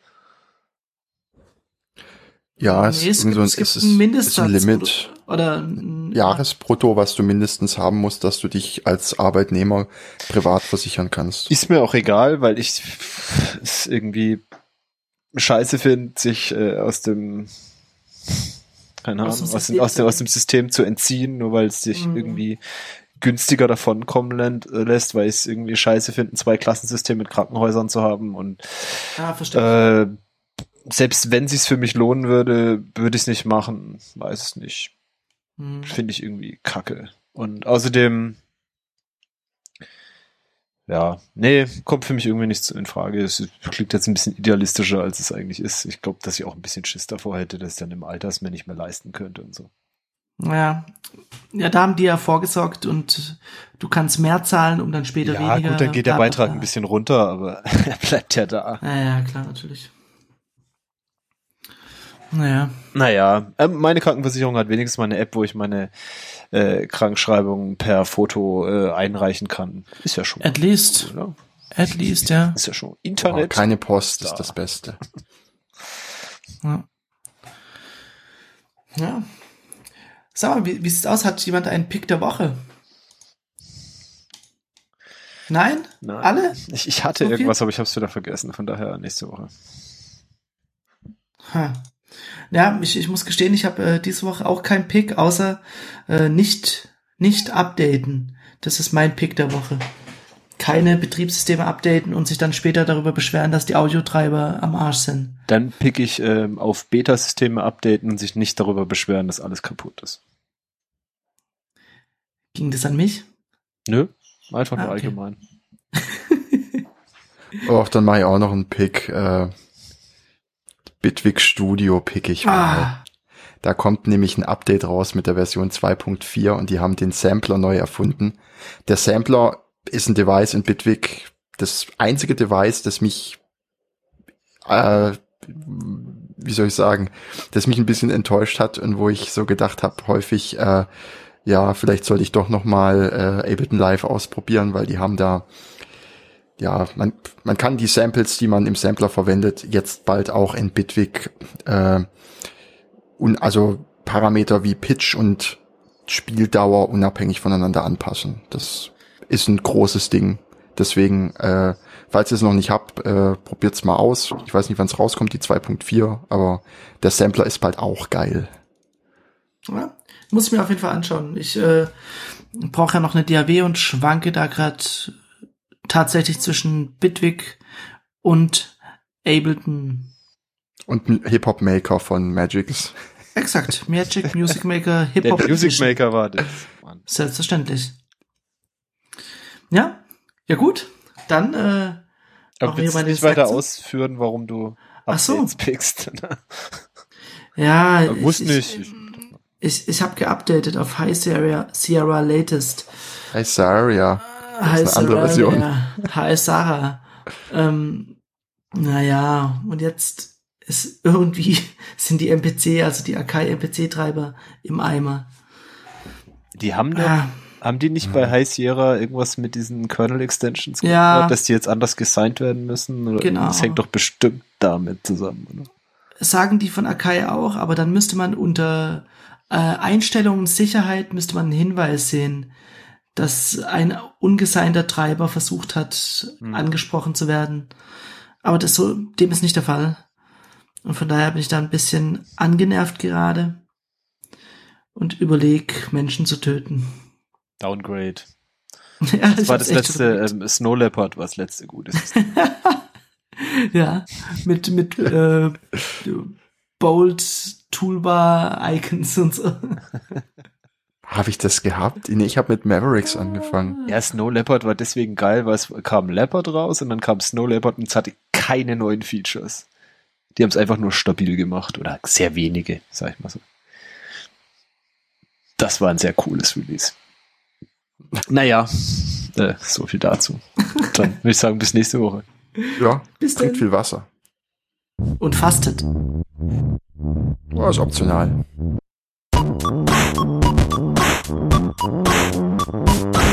Ja, es, nee, es, gibt, so ein, es gibt ein Mindestsatz ein Limit. Oder, ein Jahresbrutto, was du mindestens haben musst, dass du dich als Arbeitnehmer privat versichern kannst. Ist mir auch egal, weil ich es irgendwie scheiße finde, sich äh, aus dem keine Ahnung, aus, aus, aus, dem, aus dem System zu entziehen, nur weil es dich mhm. irgendwie günstiger davonkommen lässt, weil ich es irgendwie scheiße finde, ein Zwei-Klassensystem mit Krankenhäusern zu haben und ah, äh, selbst wenn es für mich lohnen würde, würde ich es nicht machen. Weiß es nicht. Hm. Finde ich irgendwie kacke. Und außerdem, ja, nee, kommt für mich irgendwie nicht in Frage. Es klingt jetzt ein bisschen idealistischer, als es eigentlich ist. Ich glaube, dass ich auch ein bisschen Schiss davor hätte, dass ich dann im Alter es mir nicht mehr leisten könnte und so. Ja. Ja, da haben die ja vorgesorgt und du kannst mehr zahlen, um dann später ja, weniger. Ja, gut, dann geht der Beitrag ein bisschen runter, aber er bleibt ja da. Ja, ja, klar, natürlich. Naja. Naja, äh, meine Krankenversicherung hat wenigstens mal eine App, wo ich meine äh, Krankschreibung per Foto äh, einreichen kann. Ist ja schon. At least. Oder? At least, ja. Ist ja schon. Internet. Oh, keine Post da. ist das Beste. Ja. Ja. Sag mal, wie, wie sieht's aus? Hat jemand einen Pick der Woche? Nein? Nein. Alle? Ich, ich hatte so irgendwas, aber ich habe es wieder vergessen. Von daher nächste Woche. Ha. Ja, ich, ich muss gestehen, ich habe äh, diese Woche auch keinen Pick, außer äh, nicht, nicht updaten. Das ist mein Pick der Woche. Keine Betriebssysteme updaten und sich dann später darüber beschweren, dass die Audiotreiber am Arsch sind. Dann pick ich ähm, auf Beta-Systeme updaten und sich nicht darüber beschweren, dass alles kaputt ist. Ging das an mich? Nö, einfach nur ah, okay. allgemein. Och, dann mache ich auch noch einen Pick. Äh, Bitwig Studio pick ich mal. Ah. Da kommt nämlich ein Update raus mit der Version 2.4 und die haben den Sampler neu erfunden. Der Sampler ist ein Device in Bitwig, das einzige Device, das mich, äh, wie soll ich sagen, das mich ein bisschen enttäuscht hat und wo ich so gedacht habe, häufig, äh, ja, vielleicht sollte ich doch noch mal äh, Ableton Live ausprobieren, weil die haben da ja, man, man kann die Samples, die man im Sampler verwendet, jetzt bald auch in Bitwig äh, und also Parameter wie Pitch und Spieldauer unabhängig voneinander anpassen. Das ist ein großes Ding. Deswegen, äh, falls ihr es noch nicht habt, äh, probiert's mal aus. Ich weiß nicht, wann es rauskommt, die 2.4, aber der Sampler ist bald auch geil. Ja, muss ich mir auf jeden Fall anschauen. Ich äh, brauche ja noch eine DAW und schwanke da gerade tatsächlich zwischen Bitwig und Ableton. Und Hip-Hop Maker von Magix. Exakt. Magic Music Maker, Hip-Hop. Der Music Maker war das. Mann. Selbstverständlich. Ja, ja gut. Dann äh, Aber willst du nicht weiter ausführen, warum du Ach so. pickst? ja, muss nicht. Ich, ich, ich habe geupdatet auf High Sierra, Sierra Latest. High Sierra. Hi eine andere Version. Hi Sarah. Ähm, naja, und jetzt ist irgendwie sind die MPC, also die Akai MPC-Treiber im Eimer. Die haben doch, ah. Haben die nicht bei High Sierra irgendwas mit diesen Kernel Extensions gemacht, ja. dass die jetzt anders gesigned werden müssen? Oder genau. Das hängt doch bestimmt damit zusammen, oder? Sagen die von Akai auch, aber dann müsste man unter äh, Einstellungen Sicherheit müsste man einen Hinweis sehen, dass ein ungeseinter Treiber versucht hat, mhm. angesprochen zu werden. Aber das so, dem ist nicht der Fall. Und von daher bin ich da ein bisschen angenervt gerade und überleg, Menschen zu töten. Downgrade. ja, das war das letzte, ähm, Snow Leopard war das letzte gute ja, mit, mit äh, Bold Toolbar Icons und so. Habe ich das gehabt? Nee, ich habe mit Mavericks angefangen. Ja, Snow Leopard war deswegen geil, weil es kam Leopard raus und dann kam Snow Leopard und es hatte keine neuen Features. Die haben es einfach nur stabil gemacht oder sehr wenige, sag ich mal so. Das war ein sehr cooles Release. Naja, äh, so viel dazu. Dann würde ich sagen, bis nächste Woche. Ja, bis trinkt viel Wasser. Und fastet. Oh, ist optional. Thank you.